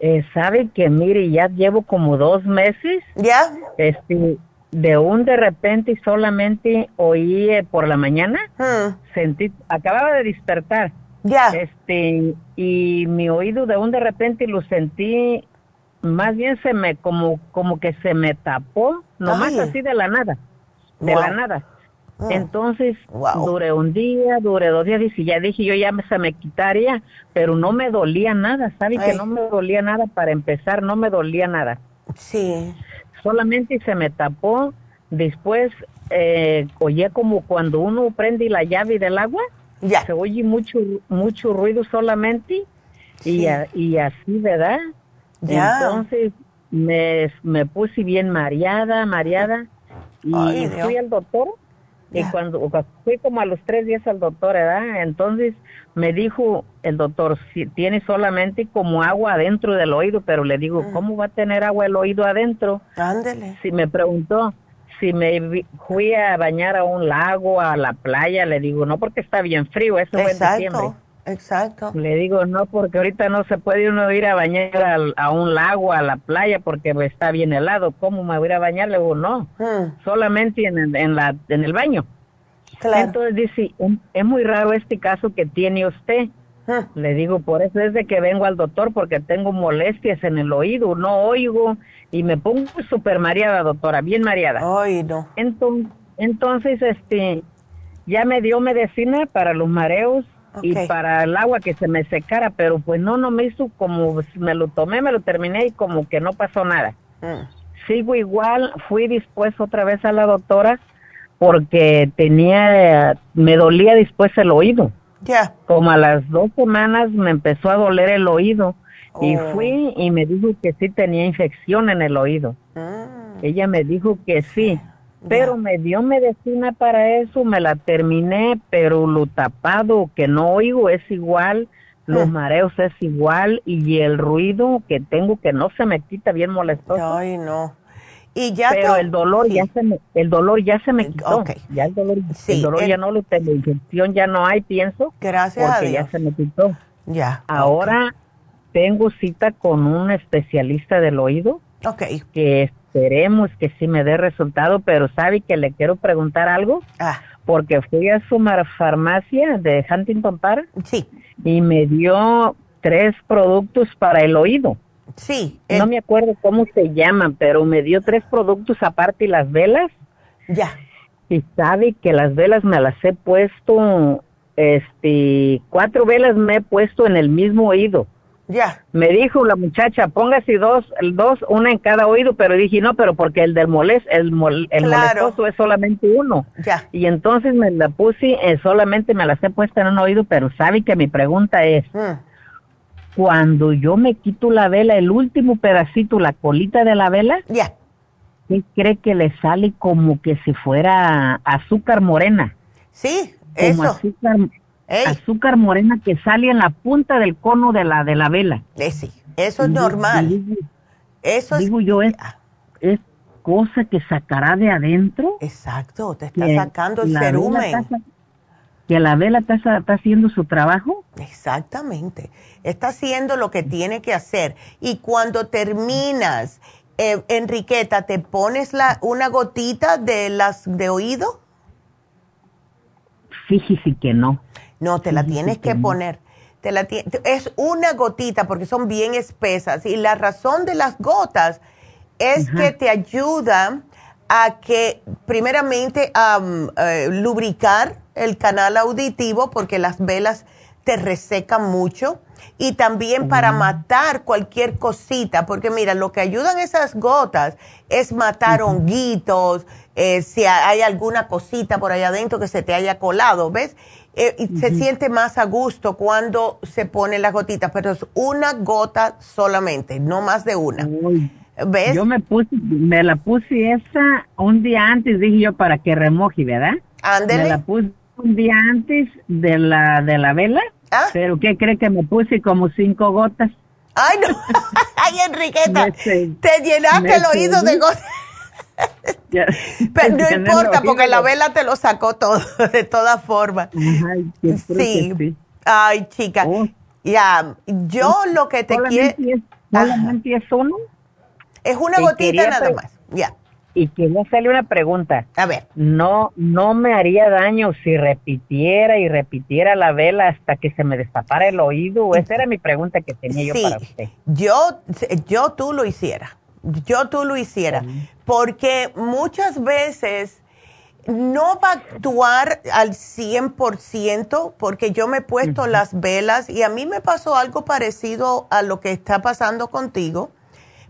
Eh, ¿Sabe que, mire, ya llevo como dos meses? ¿Ya? Este, de un de repente y solamente oí eh, por la mañana, Hmm, sentí, acababa de despertar. Ya. Este, y mi oído de un de repente lo sentí, más bien se me, como, como que se me tapó, nomás Ay. así de la nada, de Wow. la nada. Mm. Entonces, Wow. duré un día, duré dos días, y ya dije yo ya me, se me quitaría, pero no me dolía nada, ¿sabe? Ay. Que no me dolía nada para empezar, no me dolía nada. Sí. Solamente se me tapó, después eh, oía como cuando uno prende la llave del agua, Ya. se oye mucho, mucho ruido solamente, Sí. y, a- y así, ¿verdad? Ya. Entonces me, me puse bien mareada, mareada, y Ay, Dios. fui al doctor, y cuando fui como a los tres días al doctor, ¿verdad? Entonces me dijo el doctor, si tiene solamente como agua adentro del oído, pero le digo, Mm. ¿cómo va a tener agua el oído adentro? Ándele. Si me preguntó si me fui a bañar a un lago, a la playa, le digo, no porque está bien frío, eso fue en diciembre. Exacto. Le digo, no, porque ahorita no se puede uno ir a bañar a, un lago, a la playa, porque está bien helado. ¿Cómo me voy a ir a bañar? Le digo, no, Hmm, solamente en, el- en, la, en el baño. Claro. Entonces dice, "Es- es muy raro este caso que tiene usted. Hmm, Le digo, por eso es de que vengo al doctor, porque tengo molestias en el oído, no oigo, y me pongo súper mareada, doctora, bien mareada. Ay, no. Entonces, entonces, este, ya me dio medicina para los mareos y para el agua que se me secara, pero pues no, no me hizo como, me lo tomé, me lo terminé y como que no pasó nada. Hmm, Sigo igual, fui después otra vez a la doctora porque tenía, me dolía después el oído. Ya. Como a las dos semanas me empezó a doler el oído y Oh. fui y me dijo que sí tenía infección en el oído. Mm, Ella me dijo que sí, pero me dio medicina para eso, me la terminé, pero lo tapado que no oigo es igual, los Mm. mareos es igual y el ruido que tengo que no se me quita bien molestoso. Ay, no. Y ya pero te- el dolor sí. ya se me, el dolor ya se me quitó. Ok. Ya el dolor, Sí, el dolor el- ya no lo tengo, infección ya no hay, pienso, Gracias a porque ya Dios. se me quitó. Ya. Ahora tengo cita con un especialista del oído Ok. que esperemos que sí me dé resultado, pero sabe que le quiero preguntar algo Ah, porque fui a su farmacia de Huntington Park sí. y me dio tres productos para el oído. Sí. No me acuerdo cómo se llaman, pero me dio tres productos aparte y las velas Ya. y sabe que las velas me las he puesto, este, cuatro velas me he puesto en el mismo oído. Ya. Me dijo la muchacha, póngase dos, dos, una en cada oído, pero dije, no, pero porque el del moles, el, mol- el Claro. molestoso es solamente uno. Ya. Y entonces me la puse, eh, solamente me las he puesto en un oído, pero sabe que mi pregunta es, Mm, cuando yo me quito la vela, el último pedacito, la colita de la vela, Ya. ¿qué cree que le sale como que si fuera azúcar morena? Sí, Como eso. azúcar, Ey, azúcar morena que sale en la punta del cono de la, de la vela. eh, sí. Eso es Y normal. Digo, Eso es. digo yo, es, Ah, es cosa que sacará de adentro. Exacto. Te está que sacando el la vela cerumen. está sa- que la vela está, está haciendo su trabajo. Exactamente. Está haciendo lo que tiene que hacer. Y cuando terminas, eh, Enriqueta, ¿te pones la, una gotita de las de oído? Fíjese que no. No, te la tienes que poner. Te la es una gotita porque son bien espesas. Y la razón de las gotas es Ajá. que te ayuda a que, primeramente, a eh, lubricar el canal auditivo porque las velas te resecan mucho. Y también para matar cualquier cosita, porque mira, lo que ayudan esas gotas es matar honguitos, eh, si ha- hay alguna cosita por allá adentro que se te haya colado, ¿ves? Eh, y se siente más a gusto cuando se ponen las gotitas, pero es una gota solamente, no más de una. Uy, ¿Ves? Yo me puse, me la puse esa un día antes, dije yo, para que remoje, ¿verdad? Ándele. Me la puse un día antes de la, de la vela, ¿Ah? pero ¿qué cree que me puse como cinco gotas? Ay, no. Ay, Enriqueta, te llenaste el oído de gotas. Ya- Pero no importa, porque la vela te lo sacó todo, de todas formas. Sí. Ay, chica. Oh. Ya, yo lo que te quiero Solamente es, uno. es una gotita nada más. Ya, Y quería hacerle una pregunta. a ver. No, no me haría daño si repitiera y repitiera la vela hasta que se me destapara el oído. Esa era mi pregunta que tenía yo para usted. yo, yo tú lo hiciera. Yo tú lo hiciera. Porque muchas veces no va a actuar al 100% porque yo me he puesto las velas y a mí me pasó algo parecido a lo que está pasando contigo,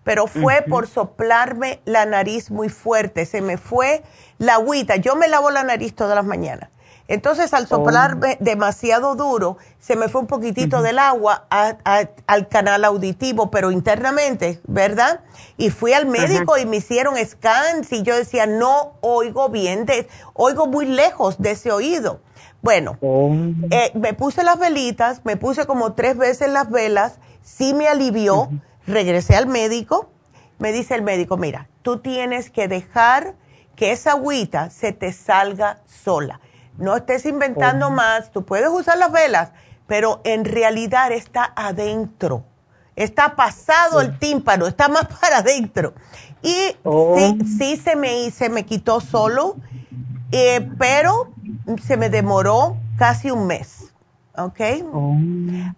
pero fue por soplarme la nariz muy fuerte. Se me fue la agüita. Yo me lavo la nariz todas las mañanas. Entonces, al soplarme demasiado duro, se me fue un poquitito del agua a- a- al canal auditivo, pero internamente, ¿verdad? Y fui al médico y me hicieron scans y yo decía, no oigo bien, de, oigo muy lejos de ese oído. Bueno, Oh, eh, me puse las velitas, me puse como tres veces las velas, sí me alivió, regresé al médico, me dice el médico, mira, tú tienes que dejar que esa agüita se te salga sola. No estés inventando más, tú puedes usar las velas, pero en realidad está adentro. Está pasado el tímpano, está más para adentro. Y Oh. sí, sí se me, se me quitó solo, eh, pero se me demoró casi un mes. ¿Ok? oh.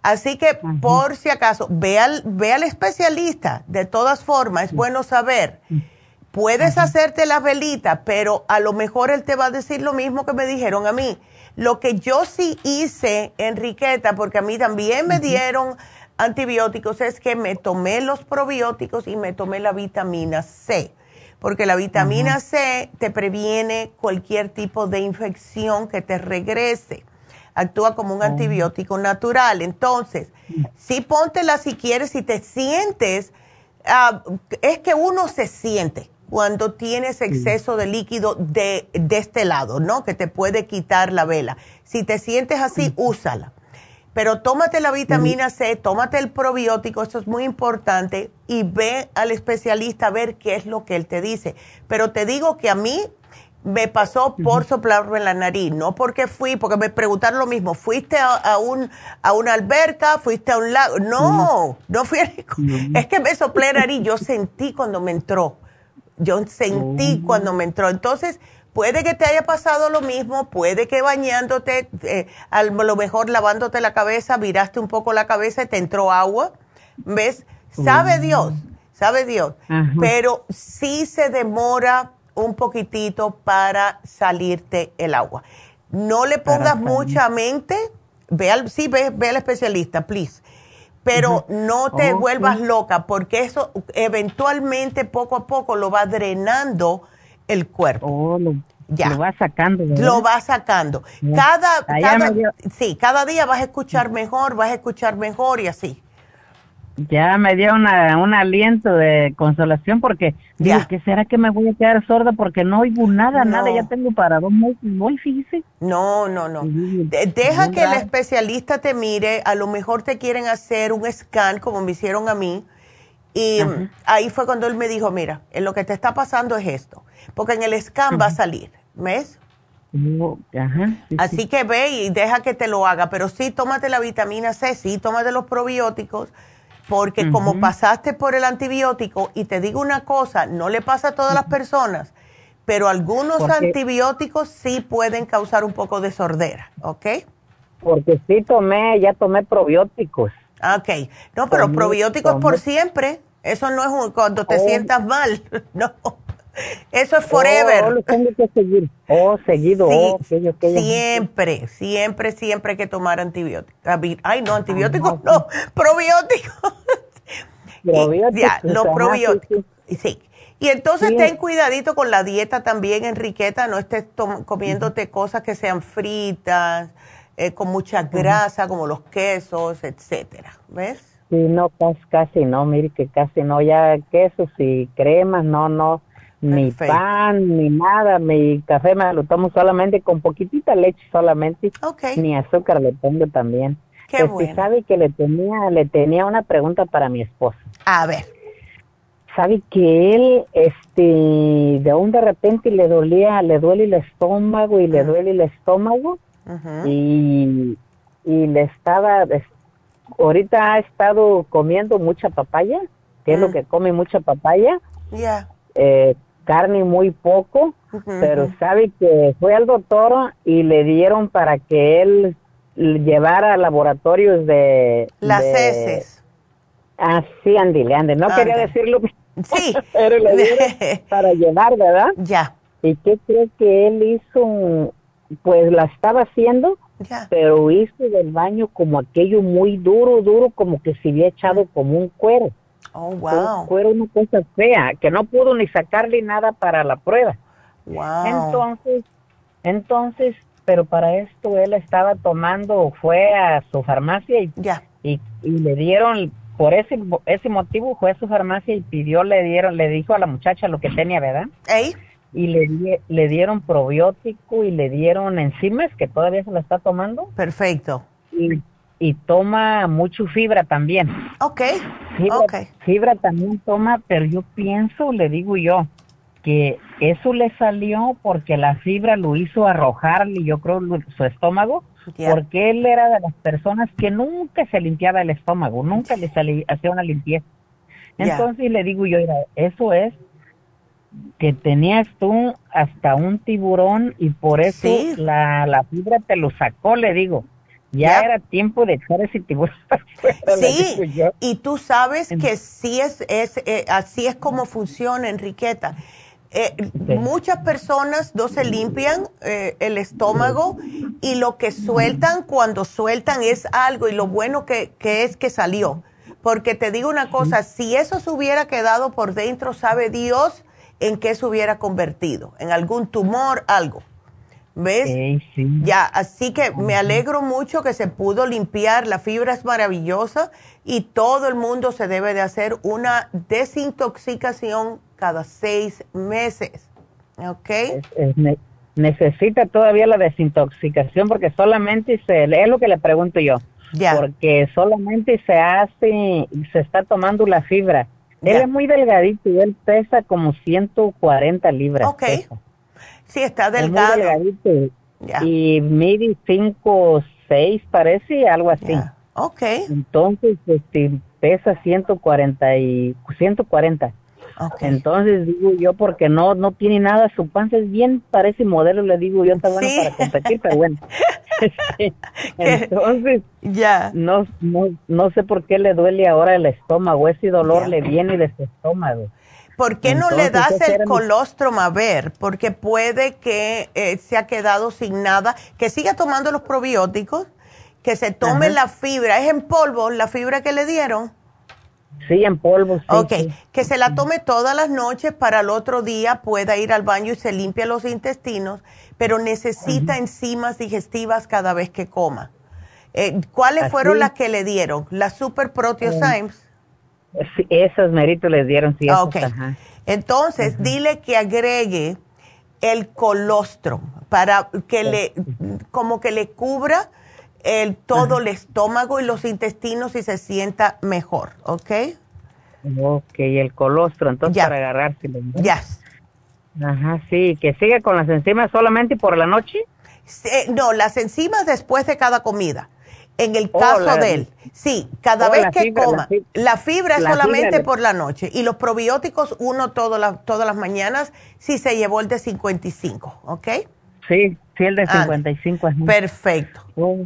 Así que por si acaso, ve al, ve al especialista. De todas formas, es bueno saber. Puedes hacerte la velita, pero a lo mejor él te va a decir lo mismo que me dijeron a mí. Lo que yo sí hice, Enriqueta, porque a mí también me dieron antibióticos, es que me tomé los probióticos y me tomé la vitamina C. Porque la vitamina C te previene cualquier tipo de infección que te regrese actúa como un antibiótico natural. Entonces, sí póntela si quieres, si te sientes, ah, es que uno se siente cuando tienes exceso de líquido de, de este lado, ¿no? Que te puede quitar la vela. Si te sientes así, úsala. Pero tómate la vitamina C, tómate el probiótico, eso es muy importante, y ve al especialista a ver qué es lo que él te dice. Pero te digo que a mí me pasó por soplarme la nariz, no porque fui, porque me preguntaron lo mismo, ¿fuiste a, a un, a una alberca? ¿Fuiste a un lago? No, no fui a ningún- Es que me soplé la nariz, yo sentí cuando me entró, yo sentí cuando me entró. Entonces, puede que te haya pasado lo mismo, puede que bañándote, eh, a lo mejor lavándote la cabeza, viraste un poco la cabeza y te entró agua, ¿ves? Sabe Dios, sabe Dios, Ajá. pero sí se demora un poquitito para salirte el agua. No le pongas mucha mente, ve al, sí, ve, ve al especialista, please. Pero no te vuelvas loca, porque eso eventualmente, poco a poco, lo va drenando el cuerpo. Oh, lo, Ya. lo va sacando. ¿verdad? Lo va sacando. Cada, cada, sí, cada día vas a escuchar mejor, vas a escuchar mejor y así. Ya me dio una, un aliento de consolación porque digo, Ya. ¿qué será que me voy a quedar sorda? Porque no oigo nada, No. nada, ya tengo para dos meses, voy, fíjese. No, no, no. De- deja que el especialista te mire, a lo mejor te quieren hacer un scan como me hicieron a mí. Y ahí fue cuando él me dijo, mira, lo que te está pasando es esto, porque en el scan va a salir, ¿ves? Oh, Ajá. sí, Así sí. que ve y deja que te lo haga, pero sí tómate la vitamina C, sí tómate los probióticos, porque como pasaste por el antibiótico, y te digo una cosa, no le pasa a todas las personas, pero algunos Porque- antibióticos sí pueden causar un poco de sordera, ¿ok? Porque sí tomé, ya tomé probióticos. Ok, no, pero Tomé- probióticos por siempre, eso no es un- cuando te Oh. sientas mal, no, eso es Oh, forever. lo tengo que seguir. Oh, seguido. Sí, oh, siempre, siempre, siempre hay que tomar antibióticos. Ay, no, antibióticos, no, probióticos. Probióticos, Ya, los probióticos. sí. Y entonces Sí. ten cuidadito con la dieta también, Enriqueta, no estés comiéndote cosas que sean fritas, eh, con mucha grasa, como los quesos, etcétera. ¿Ves? Sí, no, casi, casi no, mire que casi no, ya quesos y cremas, no, no, Ni pan, ni nada. Mi café me lo tomo solamente con poquitita leche solamente. Ni azúcar le pongo también. Qué bueno. sabe que le tenía, le tenía una pregunta para mi esposo. A ver. Sabe que él, este, de un de repente le dolía, le duele el estómago y le duele el estómago y, y le estaba, es- ahorita ha estado comiendo mucha papaya, que es lo Mm. que come mucha papaya, Ya. eh, carne muy poco, pero sabe que fue al doctor y le dieron para que él llevara a laboratorios de... Las de- heces. Ah, sí, Andy, Andy. No quería decirlo, Sí. pero le dieron para llevar, ¿verdad? Ya. ¿Y qué cree que él hizo? Pues la estaba haciendo, Ya. pero hizo del baño como aquello muy duro, duro, como que se había echado como un cuero. Oh, wow. cuero, una cosa fea, que no pudo ni sacarle nada para la prueba. Wow. Entonces, entonces, pero para esto él estaba tomando, fue a su farmacia y, Ya. y, y le dieron, por ese, ese motivo fue a su farmacia y pidió, le dieron, le dijo a la muchacha lo que tenía, ¿verdad? Ey. Y le, le dieron probiótico y le dieron enzimas, que todavía se la está tomando, Perfecto. y, y toma mucho fibra también. Ok. Fibra, Ok. fibra también toma, pero yo pienso, le digo yo, que eso le salió porque la fibra lo hizo arrojarle, yo creo, su estómago, porque él era de las personas que nunca se limpiaba el estómago, nunca le salía, hacía una limpieza. Entonces le digo yo, mira, eso es que tenías tú hasta un tiburón y por eso Sí. la, la fibra te lo sacó, le digo. Ya, era tiempo de echar ese tiburón afuera, Sí, yo. y tú sabes que sí es, es eh, así es como funciona, Enriqueta. Eh, Muchas personas no se limpian eh, el estómago y lo que sueltan cuando sueltan es algo y lo bueno que, que es que salió. Porque te digo una cosa, si eso se hubiera quedado por dentro, sabe Dios en qué se hubiera convertido, en algún tumor, algo. ¿Ves? Ey, sí. Ya, así que me alegro mucho que se pudo limpiar, la fibra es maravillosa y todo el mundo se debe de hacer una desintoxicación cada seis meses. ¿Ok? Es- es ne- necesita todavía la desintoxicación porque solamente se, es lo que le pregunto yo, Ya. porque solamente se hace, se está tomando la fibra. Él es muy delgadito y él pesa como 140 libras. Ok. pesa. Sí, está Es muy delgado. delgadito y mide 5, 6 parece, algo así. Ya. Ok. Entonces, este, pesa 140 y 140. ok. Entonces digo yo, porque no no tiene nada, su panza es bien, parece modelo, le digo yo, está bueno Sí. para competir, pero bueno. Entonces, Ya. no, no, no sé por qué le duele ahora el estómago, ese dolor le viene de su estómago. ¿Por qué no le das el colostrum a ver? Porque puede que eh, se ha quedado sin nada, que siga tomando los probióticos, que se tome Ajá. la fibra, es en polvo la fibra que le dieron. Sí, en polvo, sí. ok, sí. que se la tome todas las noches para el otro día pueda ir al baño y se limpia los intestinos, pero necesita enzimas digestivas cada vez que coma. Eh, ¿Cuáles Así. fueron las que le dieron? Las super proteosymes. Sí, esas meritos les dieron, sí, ajá. Entonces, dile que agregue el colostrum para que le, como que le cubra el, todo el estómago y los intestinos y se sienta mejor, ¿ok? Ok, el colostro, entonces Ya. para agarrárselo. ¿no? Ya. Ajá, sí, que siga con las enzimas solamente por la noche. No, las enzimas después de cada comida. En el Oh, caso la- de él, sí, cada Oh, vez que fibra, coma, la fib- la fibra es la solamente fibra por la noche y los probióticos uno todo la- todas las mañanas si se llevó el de 55, ¿ok? Sí, sí, el de Ah, 55 es muy- Perfecto. Oh,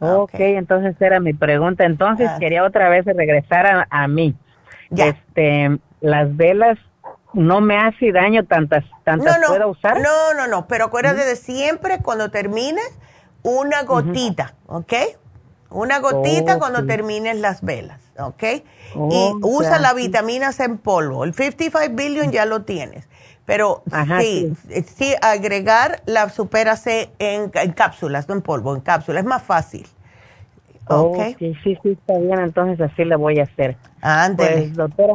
Ah, ok, entonces era mi pregunta. Entonces Ah. quería otra vez regresar a, a mí. Ya. Este, las velas no me hace daño tantas tantas No, no, usar. no, no, no, pero acuérdate de siempre cuando termines una gotita, ¿ok? Una gotita cuando termines las velas, ¿ok? y usa la sí. vitamina C en polvo. El 55 billion ya lo tienes. Pero Ajá, sí, sí, agregar la supera C en, en cápsulas, no en polvo, en cápsulas, es más fácil. Ok. sí, sí, está bien, entonces así le voy a hacer. Pues, doctora,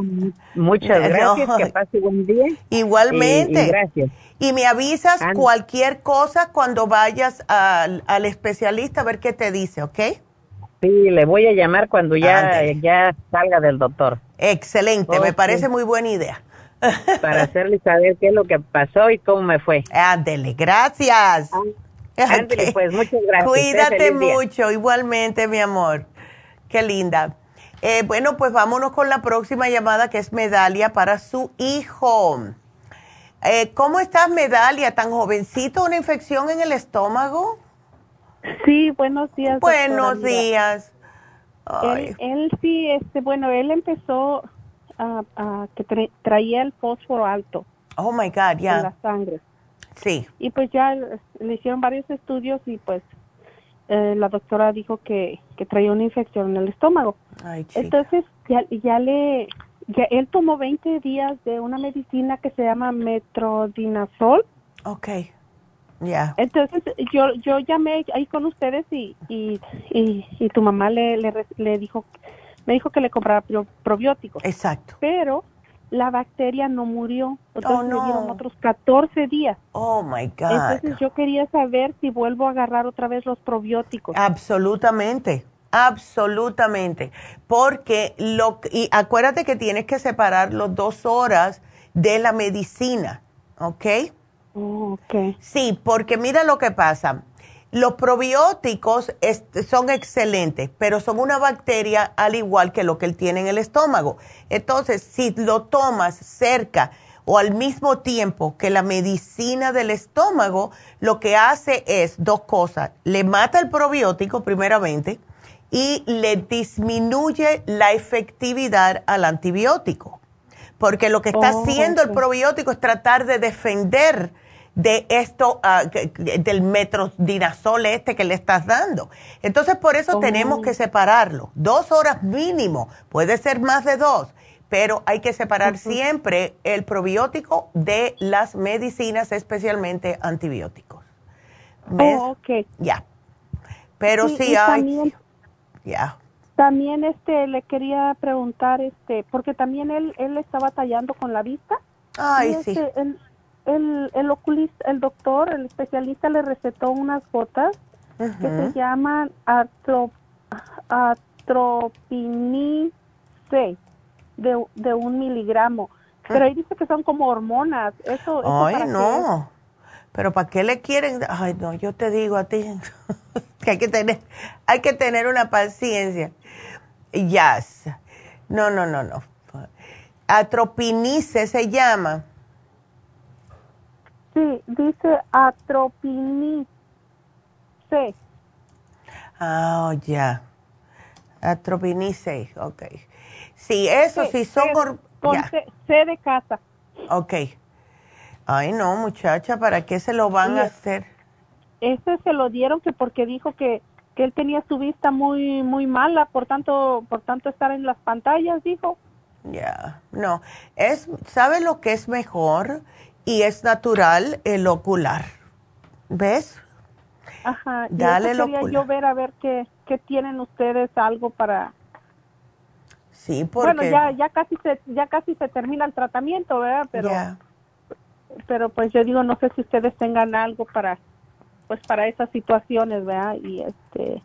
muchas gracias, que pase buen día. Igualmente. Y, gracias. Y me avisas cualquier cosa cuando vayas al, al, especialista a ver qué te dice, ¿ok? Sí, le voy a llamar cuando ya, ya salga del doctor. Excelente, me parece muy buena idea. Para hacerle saber qué es lo que pasó y cómo me fue. Ándele, gracias. Ándele, pues muchas gracias. Cuídate mucho, igualmente, mi amor. Qué linda. Eh, bueno, pues vámonos con la próxima llamada que es Medalia para su hijo. Eh, ¿Cómo estás, Medalia? ¿Tan jovencito? ¿Una infección en el estómago? Sí, buenos días. Buenos días. Él, sí, este, bueno, él empezó a, que traía el fósforo alto. Oh my God, ya. En la sangre. Sí. Y pues ya le hicieron varios estudios y pues eh, la doctora dijo que, que traía una infección en el estómago. Ay, Entonces ya, ya le, ya él tomó 20 días de una medicina que se llama metrodinazol. Ok. Ya. Entonces yo yo llamé ahí con ustedes y y, y, tu mamá le, le, le dijo me dijo que le comprara probióticos. Exacto. Pero la bacteria no murió. Entonces oh, dieron otros 14 días. Oh my God. Entonces yo quería saber si vuelvo a agarrar otra vez los probióticos. Absolutamente. Absolutamente. Porque lo y acuérdate que tienes que separar los dos horas de la medicina, ¿ok? Oh. Sí, porque mira lo que pasa. Los probióticos son excelentes, pero son una bacteria al igual que lo que él tiene en el estómago. Entonces, si lo tomas cerca o al mismo tiempo que la medicina del estómago, lo que hace es dos cosas. Le mata el probiótico primeramente y le disminuye la efectividad al antibiótico. Porque lo que está oh, haciendo el probiótico es tratar de defender de esto, ah, del metrodinazol este que le estás dando. Entonces, por eso tenemos que oh. separarlo. Dos horas mínimo, puede ser más de dos, pero hay que separar siempre el probiótico de las medicinas, especialmente antibióticos. ¿Ves? Oh, ok. Ya. Pero sí, hay... Ya. También este le quería preguntar este porque también él él estaba tallando con la vista. Ay, sí. Este, el, el oculista, el doctor, el especialista le recetó unas gotas que se llaman atrop, atropinice de, de un miligramo. Pero ahí dice que son como hormonas. Eso, Ay, no. Pero ¿para qué le quieren? Ay, no, yo te digo a ti que hay que tener, hay que tener una paciencia. Yes. No, no, no, no. Atropinice se llama. Sí, dice atropinice. Ah, ya. Atropinice, ok. Sí, eso sí, son... Con C, de casa. Ok. Ay, no, muchacha, ¿para qué se lo van a hacer? Ese se lo dieron que porque dijo que, que él tenía su vista muy muy mala, por tanto por tanto estar en las pantallas, dijo. Ya, no, es ¿sabe lo que es mejor? Y es natural el ocular. ¿Ves? Ajá. Dale lo quería yo ver a ver qué, qué tienen ustedes algo para Sí, porque Bueno, ya ya casi se ya casi se termina el tratamiento, ¿verdad? Pero pero pues yo digo no sé si ustedes tengan algo para pues para esas situaciones, ¿verdad? Y este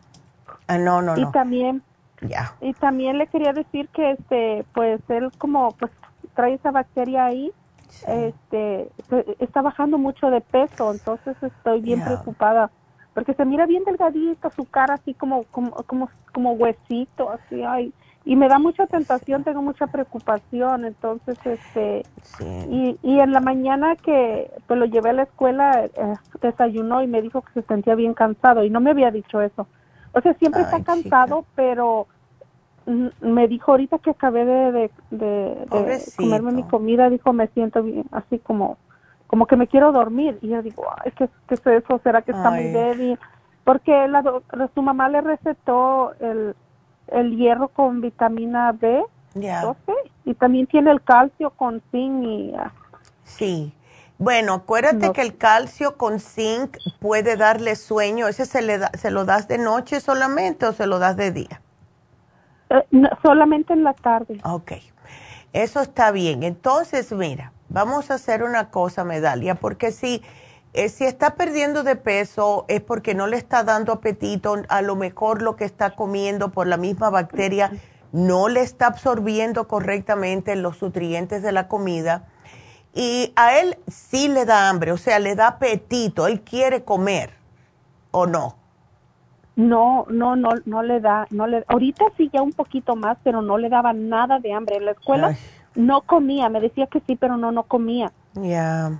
ah, no, no, y también ya. Y también le quería decir que este pues él como pues trae esa bacteria ahí este está bajando mucho de peso, entonces estoy bien preocupada porque se mira bien delgadito, su cara así como como como, como huesito, así ay, y me da mucha tentación, tengo mucha preocupación, entonces este y, y en la mañana que pues lo llevé a la escuela eh, desayunó y me dijo que se sentía bien cansado y no me había dicho eso. O sea, siempre está cansado, pero me dijo ahorita que acabé de, de, comerme mi comida, dijo, me siento bien, así como como que me quiero dormir. Y yo digo, ay, ¿qué, qué es eso? ¿Será que está muy débil? Porque la, su mamá le recetó el, el hierro con vitamina B, y también tiene el calcio con zinc y... Sí, Bueno, acuérdate que el calcio con zinc puede darle sueño. ¿Ese se, le da, se lo das de noche solamente o se lo das de día? Eh, solamente en la tarde. Ok, eso está bien. Entonces, mira, vamos a hacer una cosa, Medalia, porque si, eh, si está perdiendo de peso es porque no le está dando apetito, a lo mejor lo que está comiendo por la misma bacteria no le está absorbiendo correctamente los nutrientes de la comida y a él sí le da hambre, o sea, le da apetito, él quiere comer, ¿o no? No, no, no, no le da, no le, ahorita sí ya un poquito más, pero no le daba nada de hambre. En la escuela no comía, me decía que sí, pero no, no comía. Ya,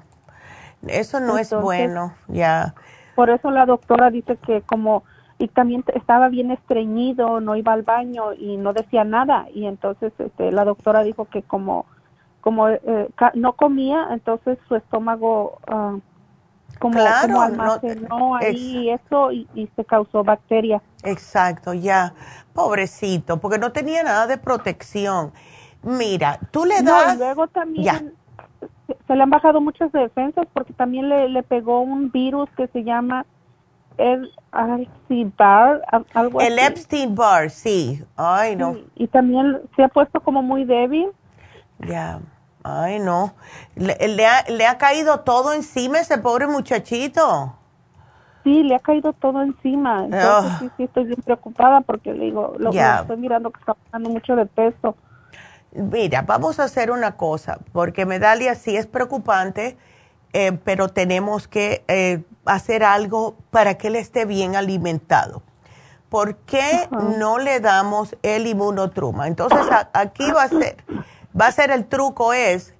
eso no es bueno, ya. Por eso la doctora dice que como, y también estaba bien estreñido, no iba al baño y no decía nada, y entonces este, la doctora dijo que como como eh, no comía, entonces su estómago uh, como, como, almacenó ahí eso y, se causó bacteria. Exacto, ya. Pobrecito, porque no tenía nada de protección. Mira, tú le das... No, y luego también se le han bajado muchas defensas porque también le, le pegó un virus que se llama el Epstein-Barr, algo El Epstein-Barr, sí. Ay, no. y también se ha puesto como muy débil. Ya. Ay, no. ¿Le, ha, ¿Le, ha, caído todo encima ese pobre muchachito? Sí, le ha caído todo encima. Entonces sí, sí, estoy bien preocupada porque le digo, lo, estoy mirando que está bajando mucho de peso. Mira, vamos a hacer una cosa, porque Medalia sí es preocupante, eh, pero tenemos que eh, hacer algo para que él esté bien alimentado. ¿Por qué no le damos el inmunotruma? Entonces, aquí va a ser va a ser el truco es,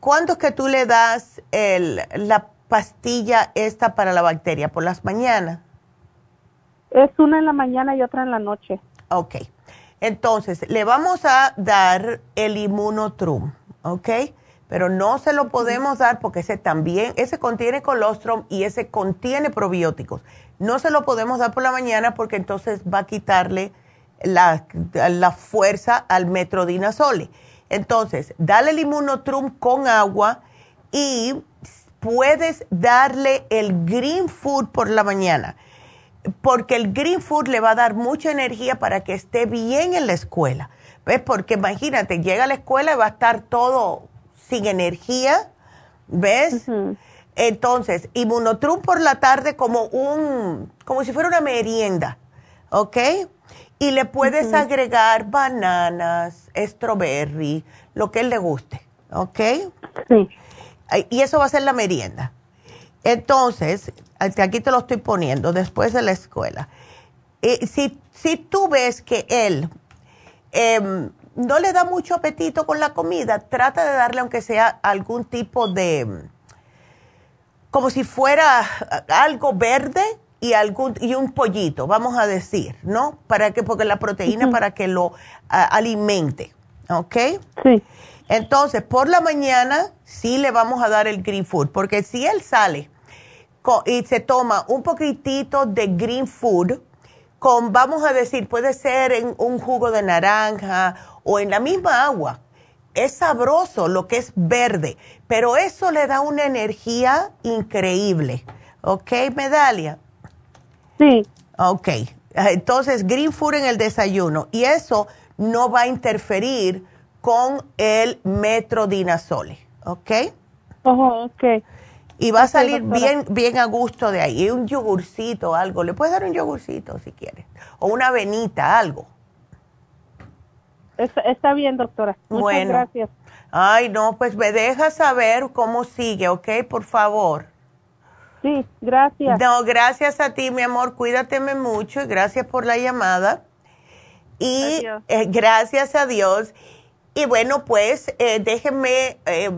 ¿cuándo es que tú le das el, la pastilla esta para la bacteria? ¿Por las mañanas? Es una en la mañana y otra en la noche. Ok. Entonces, le vamos a dar el inmunotrum, ¿ok? Pero no se lo podemos dar porque ese también, ese contiene colostrum y ese contiene probióticos. No se lo podemos dar por la mañana porque entonces va a quitarle la, la fuerza al metrodinazole. Entonces, dale el inmunotrum con agua y puedes darle el green food por la mañana, porque el green food le va a dar mucha energía para que esté bien en la escuela. ¿Ves? Porque imagínate, llega a la escuela y va a estar todo sin energía, ¿ves? Entonces, inmunotrum por la tarde como un, como si fuera una merienda, ¿ok? Y le puedes agregar bananas, strawberry, lo que él le guste, ¿ok? Sí. Y eso va a ser la merienda. Entonces, aquí te lo estoy poniendo, después de la escuela. Eh, si, si tú ves que él em, no le da mucho apetito con la comida, trata de darle aunque sea algún tipo de, como si fuera algo verde, y algún y un pollito, vamos a decir, ¿no? Para que porque la proteína para que lo alimente, ¿ok? Sí. Entonces, por la mañana sí le vamos a dar el green food, porque si él sale y se toma un poquitito de green food con vamos a decir, puede ser en un jugo de naranja o en la misma agua. Es sabroso lo que es verde, pero eso le da una energía increíble. ¿Ok, Medalia? Sí. Ok. Entonces, green food en el desayuno. Y eso no va a interferir con el metrodinazole. ¿Ok? Oh, ok. Y va a salir bien, bien a gusto de ahí. Un yogurcito, algo. Le puedes dar un yogurcito si quieres. O una avenita, algo. Está, bien, doctora. Muchas gracias. Ay, no, pues me deja saber cómo sigue, ¿ok? Por favor. Sí, gracias. No, gracias a ti, mi amor. Cuídateme mucho y gracias por la llamada. Y eh, gracias a Dios. Y bueno, pues eh, déjenme, eh,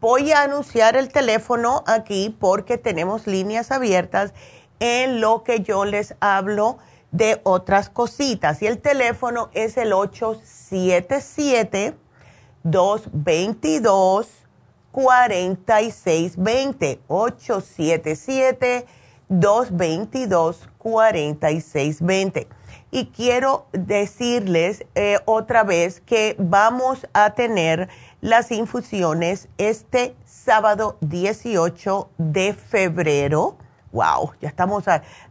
voy a anunciar el teléfono aquí porque tenemos líneas abiertas en lo que yo les hablo de otras cositas. Y el teléfono es el 877 222 4620 877 222 4620 y quiero decirles eh, otra vez que vamos a tener las infusiones este sábado 18 de febrero. Wow, ya estamos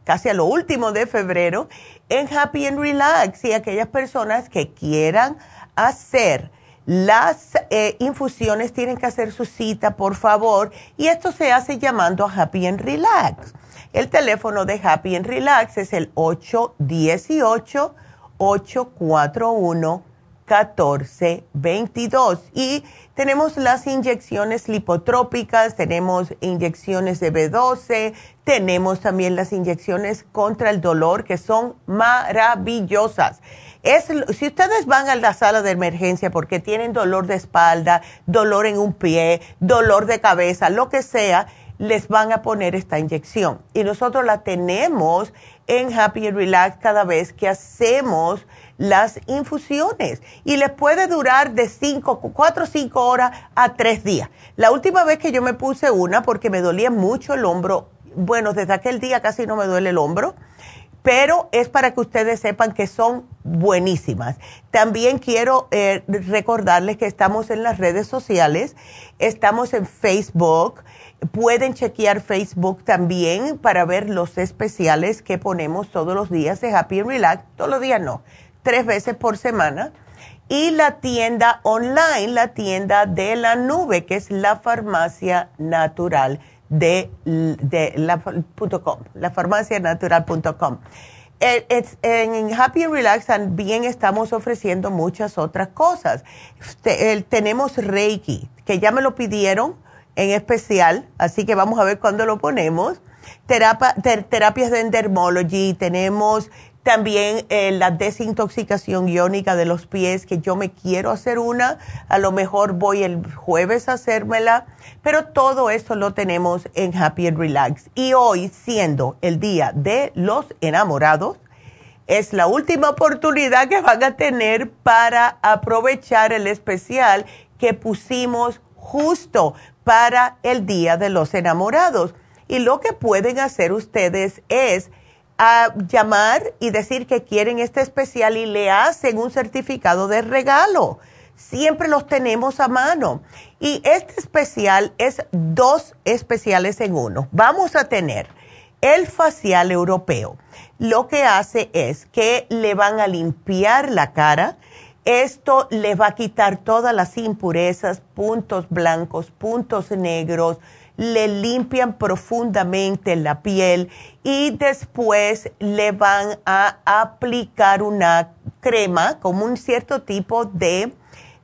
casi a lo último de febrero en Happy and Relax y aquellas personas que quieran hacer las eh, infusiones tienen que hacer su cita, por favor, y esto se hace llamando a Happy and Relax. El teléfono de Happy and Relax es el 818-841-1422. Y tenemos las inyecciones lipotrópicas, tenemos inyecciones de B12, tenemos también las inyecciones contra el dolor que son maravillosas si ustedes van a la sala de emergencia porque tienen dolor de espalda, dolor en un pie, dolor de cabeza, lo que sea, les van a poner esta inyección. Y nosotros la tenemos en Happy and Relax cada vez que hacemos las infusiones. Y les puede durar de 5, 4 o 5 horas a 3 días. La última vez que yo me puse una, porque me dolía mucho el hombro, bueno, desde aquel día casi no me duele el hombro pero es para que ustedes sepan que son buenísimas. También quiero eh, recordarles que estamos en las redes sociales, estamos en Facebook, pueden chequear Facebook también para ver los especiales que ponemos todos los días de Happy and Relax, todos los días no, tres veces por semana. Y la tienda online, la tienda de la nube, que es la farmacia natural de, de la, .com, lafarmacianatural.com. Eh, en Happy and Relax también estamos ofreciendo muchas otras cosas. tenemos Reiki, que ya me lo pidieron en especial, así que vamos a ver cuándo lo ponemos. terapias de endermology, tenemos también eh, la desintoxicación iónica de los pies, que yo me quiero hacer una. A lo mejor voy el jueves a hacérmela. Pero todo eso lo tenemos en Happy and Relax. Y hoy, siendo el día de los enamorados, es la última oportunidad que van a tener para aprovechar el especial que pusimos justo para el Día de los Enamorados. Y lo que pueden hacer ustedes es a llamar y decir que quieren este especial y le hacen un certificado de regalo. Siempre los tenemos a mano. Y este especial es dos especiales en uno. Vamos a tener el facial europeo. Lo que hace es que le van a limpiar la cara. Esto le va a quitar todas las impurezas, puntos blancos, puntos negros, le limpian profundamente la piel y después le van a aplicar una crema como un cierto tipo de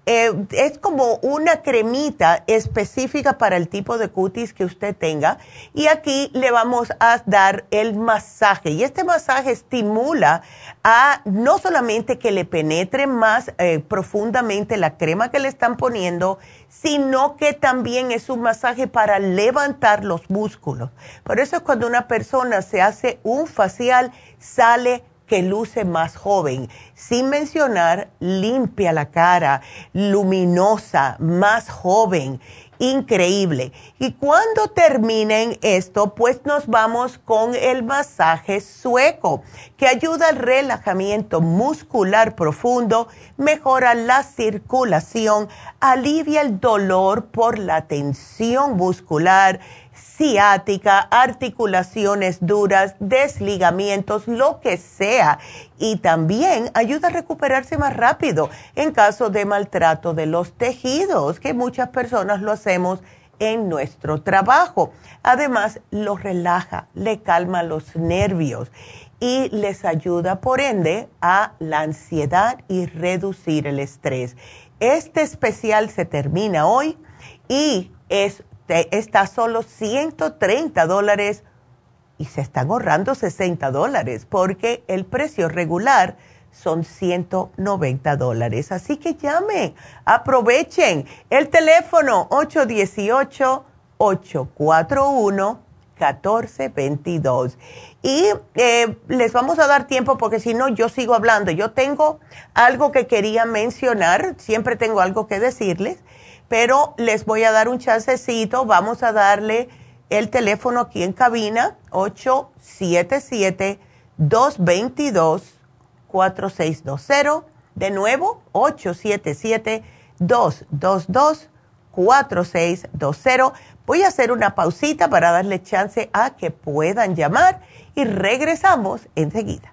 eh, es como una cremita específica para el tipo de cutis que usted tenga y aquí le vamos a dar el masaje y este masaje estimula a no solamente que le penetre más eh, profundamente la crema que le están poniendo, sino que también es un masaje para levantar los músculos. Por eso es cuando una persona se hace un facial, sale que luce más joven, sin mencionar limpia la cara, luminosa, más joven, increíble. Y cuando terminen esto, pues nos vamos con el masaje sueco, que ayuda al relajamiento muscular profundo, mejora la circulación, alivia el dolor por la tensión muscular, ciática, articulaciones duras, desligamientos, lo que sea. Y también ayuda a recuperarse más rápido en caso de maltrato de los tejidos, que muchas personas lo hacemos en nuestro trabajo. Además, lo relaja, le calma los nervios y les ayuda, por ende, a la ansiedad y reducir el estrés. Este especial se termina hoy y es está solo 130 dólares y se están ahorrando 60 dólares porque el precio regular son 190 dólares. Así que llame, aprovechen el teléfono 818-841-1422. Y eh, les vamos a dar tiempo porque si no, yo sigo hablando. Yo tengo algo que quería mencionar, siempre tengo algo que decirles pero les voy a dar un chancecito. Vamos a darle el teléfono aquí en cabina, 877-222. 4620 De nuevo, 877-222-4620. Voy a hacer una pausita para darle chance a que puedan llamar y regresamos enseguida.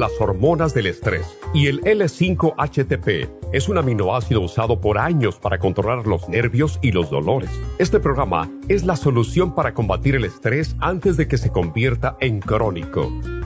las hormonas del estrés. Y el L5-HTP es un aminoácido usado por años para controlar los nervios y los dolores. Este programa es la solución para combatir el estrés antes de que se convierta en crónico.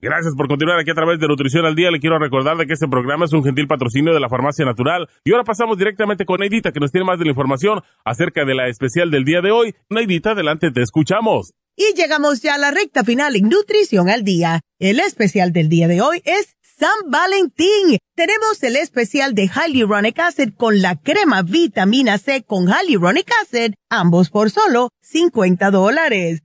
Gracias por continuar aquí a través de Nutrición al Día. Le quiero recordar de que este programa es un gentil patrocinio de la Farmacia Natural. Y ahora pasamos directamente con Neidita, que nos tiene más de la información acerca de la especial del día de hoy. Neidita, adelante, te escuchamos. Y llegamos ya a la recta final en Nutrición al Día. El especial del día de hoy es San Valentín. Tenemos el especial de Hyaluronic Acid con la crema vitamina C con Hyaluronic Acid, ambos por solo 50 dólares.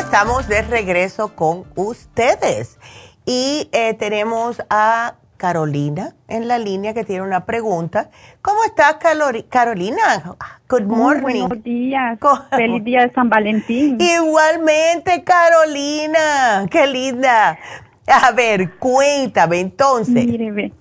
Estamos de regreso con ustedes. Y eh, tenemos a Carolina en la línea que tiene una pregunta. ¿Cómo estás, Carolina? Good morning. buenos días. Feliz día de San Valentín. Igualmente, Carolina. Qué linda. A ver, cuéntame entonces. Mire, ve.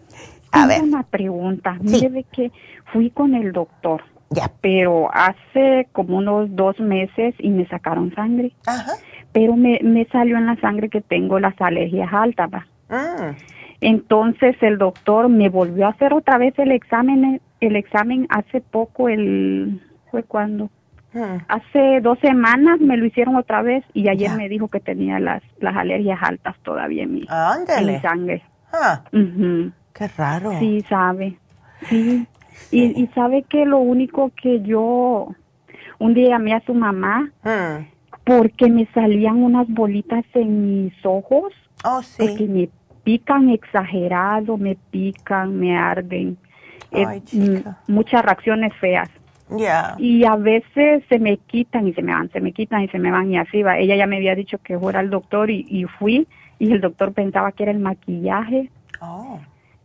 A ver. una pregunta. Mire, ve que fui con el doctor. Ya. Pero hace como unos dos meses y me sacaron sangre. Ajá pero me, me salió en la sangre que tengo las alergias altas. Ah. Entonces el doctor me volvió a hacer otra vez el examen, el examen hace poco, el fue cuando ah. hace dos semanas me lo hicieron otra vez y ayer me dijo que tenía las las alergias altas todavía en mi, sangre. Ah. Qué raro. Sí, sabe. Sí. Y, y sabe que lo único que yo un día llamé a su mamá porque me salían unas bolitas en mis ojos. Oh, sí. Porque me pican exagerado, me pican, me arden. Eh, muchas reacciones feas. Y a veces se me quitan y se me van, se me quitan y se me van y así va. Ella ya me había dicho que fuera al doctor y, y fui y el doctor pensaba que era el maquillaje. Oh.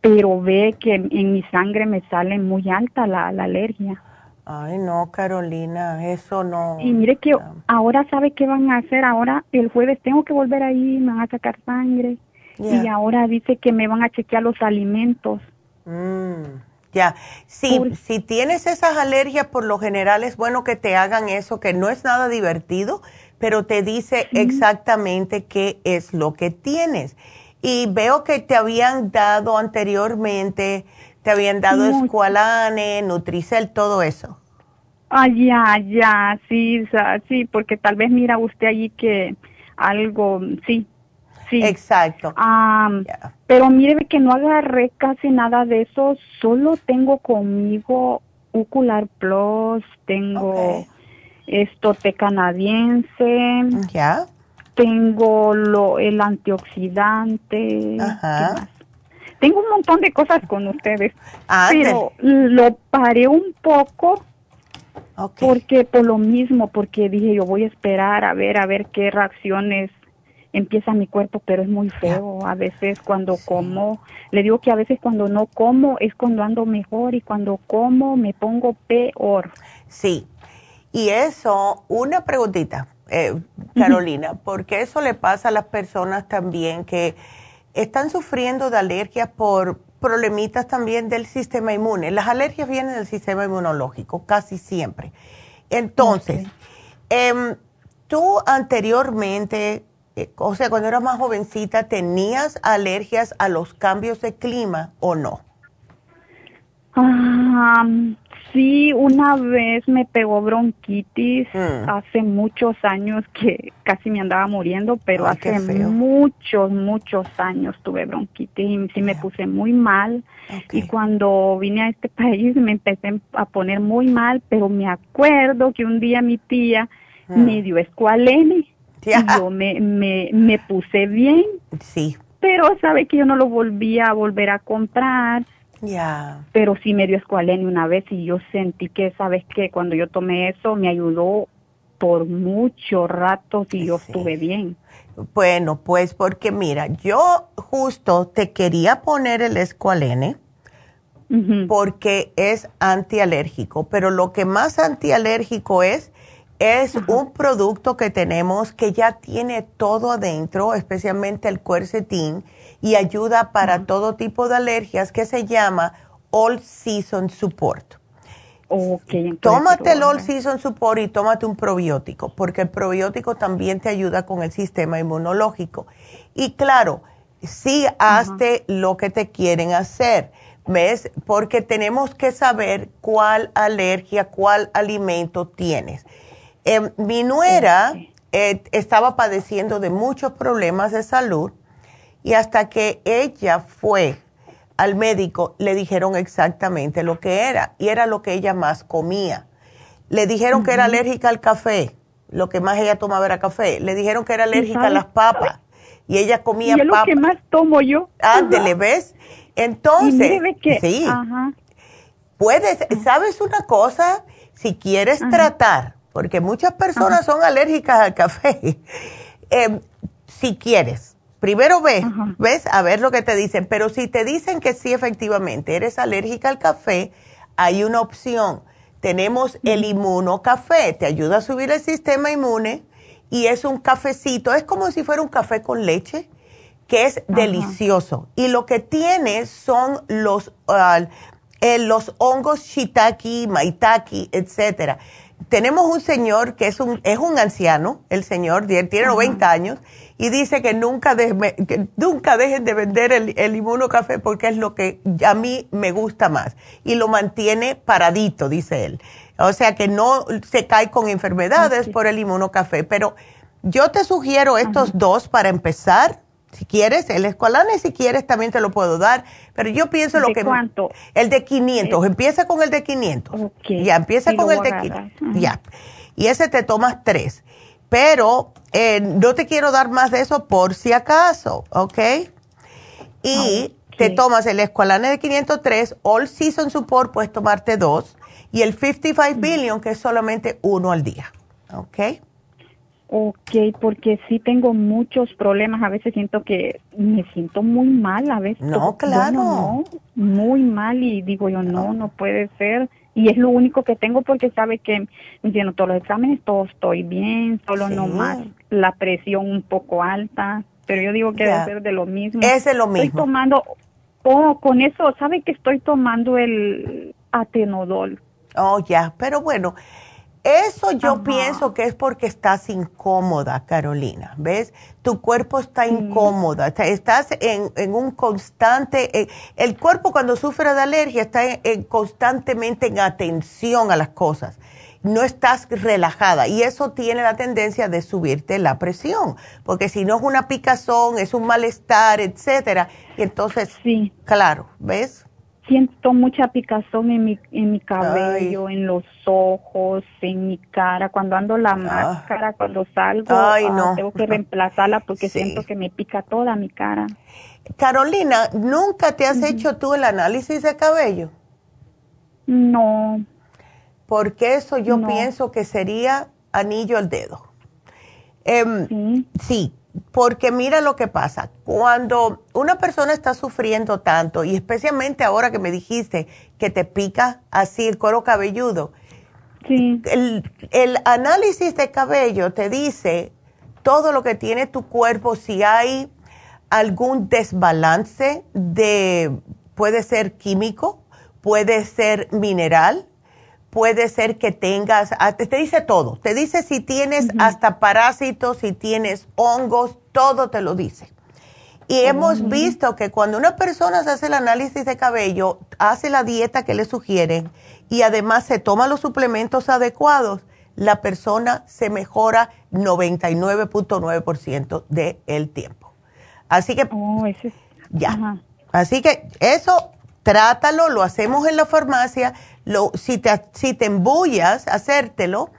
Pero ve que en mi sangre me sale muy alta la, alergia. Ay, no, Carolina, eso no. Y mire que ahora sabe qué van a hacer. Ahora el jueves tengo que volver ahí, me van a sacar sangre. Y ahora dice que me van a chequear los alimentos. Mm, ya, sí, si tienes esas alergias, por lo general es bueno que te hagan eso, que no es nada divertido, pero te dice exactamente qué es lo que tienes. Y veo que te habían dado anteriormente, te habían dado Esqualane, Nutricel, todo eso. Ah, ya, ya, sí, sí, porque tal vez mira usted allí que algo, sí, sí. Exacto. Pero mire que no agarré casi nada de eso, solo tengo conmigo Ocular Plus, tengo esto té canadiense. Ya. Tengo lo, el antioxidante. Ajá. Tengo un montón de cosas con ustedes. Ah, pero lo paré un poco. Porque por lo mismo, porque dije yo voy a esperar a ver, a ver qué reacciones empieza mi cuerpo, pero es muy feo. A veces cuando como, le digo que a veces cuando no como es cuando ando mejor y cuando como me pongo peor. Sí, y eso, una preguntita, eh, Carolina, porque eso le pasa a las personas también que están sufriendo de alergias por problemitas también del sistema inmune. Las alergias vienen del sistema inmunológico, casi siempre. Entonces, em, tú anteriormente, eh, o sea, cuando eras más jovencita, ¿tenías alergias a los cambios de clima o no? Ah, Sí, una vez me pegó bronquitis mm. hace muchos años que casi me andaba muriendo, pero hace muchos, muchos años tuve bronquitis y sí me puse muy mal. Y cuando vine a este país me empecé a poner muy mal, pero me acuerdo que un día mi tía mm. me dio escualene y yo me, me, me puse bien. Sí. Pero sabe que yo no lo volvía a volver a comprar pero sí me dio escualene una vez y yo sentí que, ¿sabes qué? Cuando yo tomé eso me ayudó por mucho rato y yo estuve bien. Bueno, pues porque mira, yo justo te quería poner el escualene porque es antialérgico, pero lo que más antialérgico es, es un producto que tenemos que ya tiene todo adentro, especialmente el cuercetín, y ayuda para todo tipo de alergias que se llama All Season Support. Okay, tómate el All Season Support y tómate un probiótico, porque el probiótico también te ayuda con el sistema inmunológico. Y claro, sí hazte lo que te quieren hacer, ¿ves? Porque tenemos que saber cuál alergia, cuál alimento tienes. Em, mi nuera eh, estaba padeciendo de muchos problemas de salud y hasta que ella fue al médico, le dijeron exactamente lo que era. Y era lo que ella más comía. Le dijeron que era alérgica al café. Lo que más ella tomaba era café. Le dijeron que era alérgica a las papas. Y ella comía y es lo que más tomo yo. Ándele, ¿ves? Entonces, sí. Puedes, ¿sabes una cosa? Si quieres tratar, porque muchas personas son alérgicas al café, eh, si quieres, Primero ve, ves, a ver lo que te dicen, pero si te dicen que sí, efectivamente, eres alérgica al café, hay una opción. Tenemos el inmunocafé, te ayuda a subir el sistema inmune y es un cafecito, es como si fuera un café con leche, que es delicioso. Y lo que tiene son los, uh, eh, los hongos shiitake, maitake, etcétera. Tenemos un señor que es un, es un anciano, el señor, tiene 90 años, y dice que nunca, nunca dejen de vender el, el inmunocafé porque es lo que a mí me gusta más. Y lo mantiene paradito, dice él. O sea que no se cae con enfermedades por el inmunocafé. Pero yo te sugiero estos dos para empezar. Si quieres, el escualane, si quieres, también te lo puedo dar. Pero yo pienso lo que... cuánto? El de 500. Empieza con el de 500. Ya, empieza con el de 500. Ya. Y ese te tomas tres. Pero eh, no te quiero dar más de eso por si acaso, ¿ok? Y te tomas el Esqualane de 503, All Season Support, puedes tomarte dos, y el 55 Billion, que es solamente uno al día, ¿ok? Ok, porque sí tengo muchos problemas. A veces siento que me siento muy mal. A veces. No, claro. muy mal. Y digo yo, no, no puede ser. Y es lo único que tengo porque sabe que hicieron todos los exámenes, todo estoy bien, solo no más la presión un poco alta. Pero yo digo que debe ser de lo mismo. Es de lo mismo. Estoy tomando, oh, con eso, ¿sabe que estoy tomando el atenodol? Oh, ya, pero bueno, eso yo pienso que es porque estás incómoda, Carolina, ¿ves? Tu cuerpo está incómoda, estás en, un constante, eh, el cuerpo cuando sufre de alergia está constantemente en atención a las cosas, no estás relajada y eso tiene la tendencia de subirte la presión, porque si no es una picazón, es un malestar, etcétera, y entonces, sí. claro, ¿ves? Siento mucha picazón en mi, en mi cabello, en los ojos, en mi cara. Cuando ando la ah. máscara, cuando salgo, ah, tengo que reemplazarla porque siento que me pica toda mi cara. Carolina, ¿nunca te has hecho tú el análisis de cabello? No. Porque eso yo pienso que sería anillo al dedo. Em, ¿Sí? sí, porque mira lo que pasa, cuando una persona está sufriendo tanto, y especialmente ahora que me dijiste que te pica así el cuero cabelludo, el, el, análisis de cabello te dice todo lo que tiene tu cuerpo, si hay algún desbalance de, puede ser químico, puede ser mineral, puede ser que tengas, ah, te dice todo, te dice si tienes hasta parásitos, si tienes hongos, todo te lo dice. Y hemos visto que cuando una persona se hace el análisis de cabello, hace la dieta que le sugieren y además se toma los suplementos adecuados, la persona se mejora 99.9% del tiempo. Así que, oh, ya. Así que eso, trátalo, lo hacemos en la farmacia lo, si, te, si te embullas, hacértelo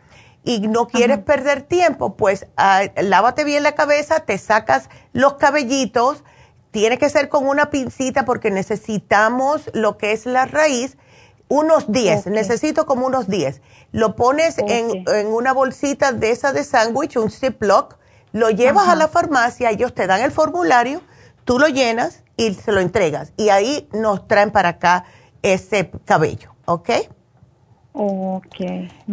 y no quieres perder tiempo, pues ah, lávate bien la cabeza, te sacas los cabellitos, tiene que ser con una pincita porque necesitamos lo que es la raíz, unos 10, necesito como unos 10. Lo pones en, en, una bolsita de esa de sándwich, un Ziploc, lo llevas a la farmacia, ellos te dan el formulario, tú lo llenas y se lo entregas. Y ahí nos traen para acá ese cabello. ¿ok? Ok.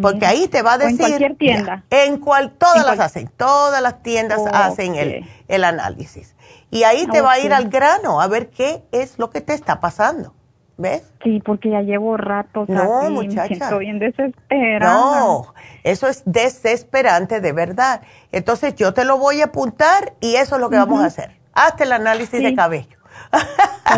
Porque ahí te va a decir. en cualquier tienda. en cual, todas las hacen, todas las tiendas hacen el, el, análisis. Y ahí te va a ir al grano a ver qué es lo que te está pasando. ¿Ves? Sí, porque ya llevo rato. No, muchacha. Estoy bien desesperada. No, eso es desesperante de verdad. Entonces yo te lo voy a apuntar y eso es lo que vamos a hacer. Hazte el análisis de cabello.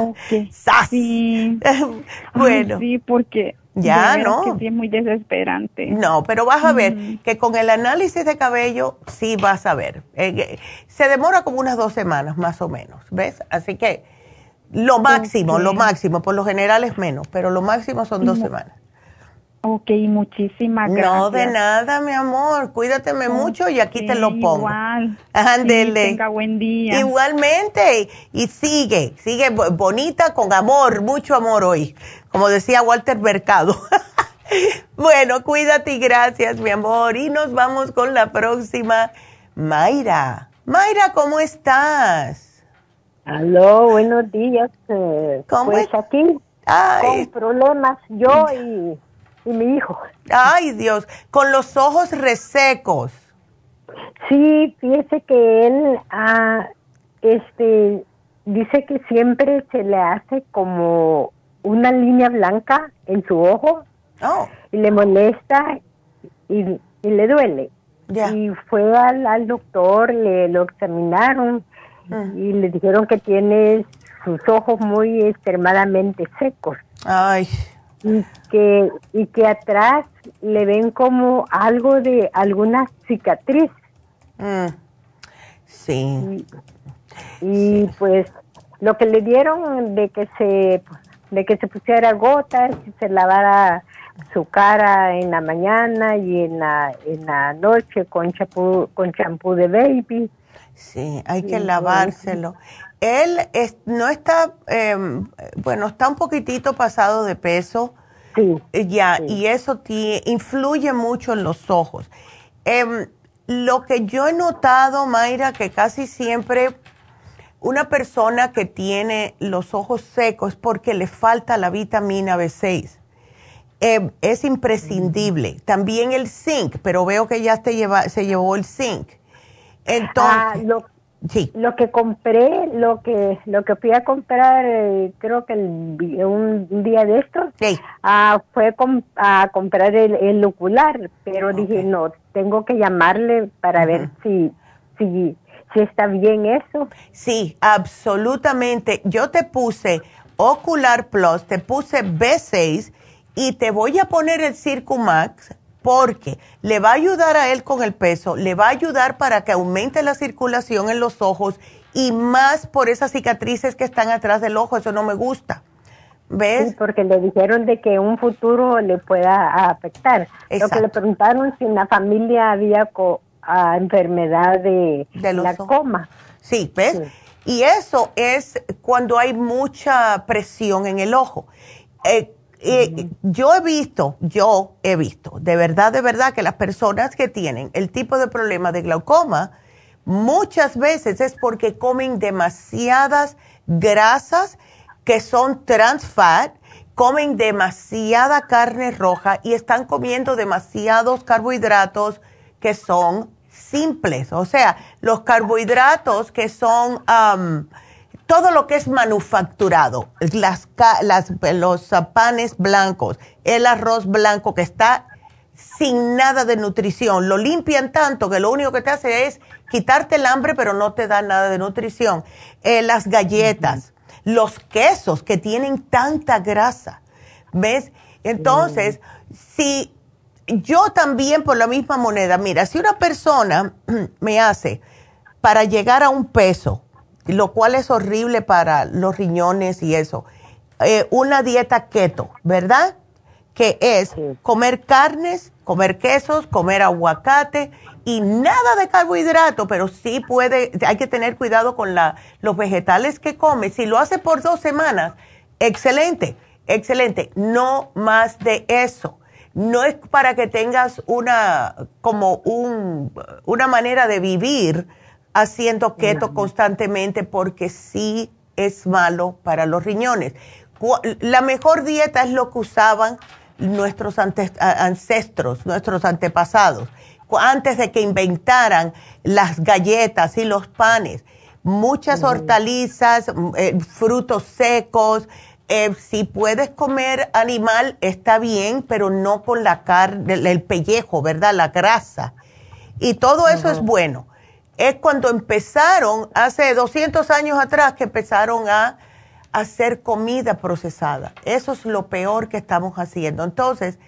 Okay. Sí. bueno. sí, porque ya, ¿no? Que es muy desesperante. No, pero vas a ver que con el análisis de cabello sí vas a ver. Eh, eh, se demora como unas dos semanas más o menos, ¿ves? Así que lo máximo, lo máximo, por lo general es menos, pero lo máximo son dos semanas. Ok, muchísimas gracias. No, de nada, mi amor. Cuídateme mucho y aquí te lo pongo. Igual. Ándele. tenga buen día. Igualmente. Y sigue, sigue bonita con amor, mucho amor hoy. Como decía Walter Mercado. bueno, cuídate y gracias, mi amor. Y nos vamos con la próxima. Mayra. Mayra, ¿cómo estás? Aló, buenos días. Eh, ¿Cómo pues aquí con problemas yo y y mi hijo. Ay, Dios, con los ojos resecos. Sí, fíjese que él ah, este, dice que siempre se le hace como una línea blanca en su ojo oh. y le molesta y, le duele. Y fue al, doctor, le lo examinaron mm. y le dijeron que tiene sus ojos muy extremadamente secos. Ay y que, y que atrás le ven como algo de alguna cicatriz. Mm. Sí. Y, pues lo que le dieron de que se de que se pusiera gotas y se lavara su cara en la mañana y en la en la noche con champú con champú de baby. Sí, hay que lavárselo. Él no está, em, bueno, está un poquitito pasado de peso. Sí. Ya, y eso influye mucho en los ojos. Em, lo que yo he notado, Mayra, que casi siempre una persona que tiene los ojos secos es porque le falta la vitamina B6. Eh, es imprescindible. También el zinc, pero veo que ya te lleva, se llevó el zinc. Entonces, ah, lo, sí. lo que compré, lo que lo que fui a comprar, eh, creo que un, día de estos, ah, fue a comprar el, el ocular, pero dije, no, tengo que llamarle para ver si, si, si está bien eso. Sí, absolutamente. Yo te puse Ocular Plus, te puse B6 y te voy a poner el Circumax porque le va a ayudar a él con el peso, le va a ayudar para que aumente la circulación en los ojos y más por esas cicatrices que están atrás del ojo, eso no me gusta. ¿Ves? Sí, porque le dijeron de que un futuro le pueda afectar. Lo que le preguntaron si en la familia había enfermedad de, la coma. Sí, ¿ves? Y eso es cuando hay mucha presión en el ojo. Eh, eh, yo he visto, yo he visto, de verdad, de verdad, que las personas que tienen el tipo de problema de glaucoma, muchas veces es porque comen demasiadas grasas que son trans fat, comen demasiada carne roja y están comiendo demasiados carbohidratos que son simples. O sea, los carbohidratos que son todo lo que es manufacturado, las, los panes blancos, el arroz blanco que está sin nada de nutrición, lo limpian tanto que lo único que te hace es quitarte el hambre, pero no te da nada de nutrición. Eh, las galletas, los quesos que tienen tanta grasa, ¿ves? Entonces, si yo también por la misma moneda, mira, si una persona me hace para llegar a un peso, lo cual es horrible para los riñones y eso. Eh, una dieta keto, ¿verdad? Que es comer carnes, comer quesos, comer aguacate y nada de carbohidrato, pero sí puede, hay que tener cuidado con la, los vegetales que come. Si lo hace por dos semanas, excelente, excelente. No más de eso. No es para que tengas una, como un, una manera de vivir haciendo keto constantemente porque sí es malo para los riñones. La mejor dieta es lo que usaban nuestros ancestros, nuestros antepasados, antes de que inventaran las galletas y los panes. Muchas hortalizas, eh, frutos secos. Eh, si puedes comer animal, está bien, pero no con la carne, el pellejo, ¿verdad? La grasa. Y todo eso es bueno es cuando empezaron, hace 200 años atrás, que empezaron a hacer comida procesada. Eso es lo peor que estamos haciendo. Entonces,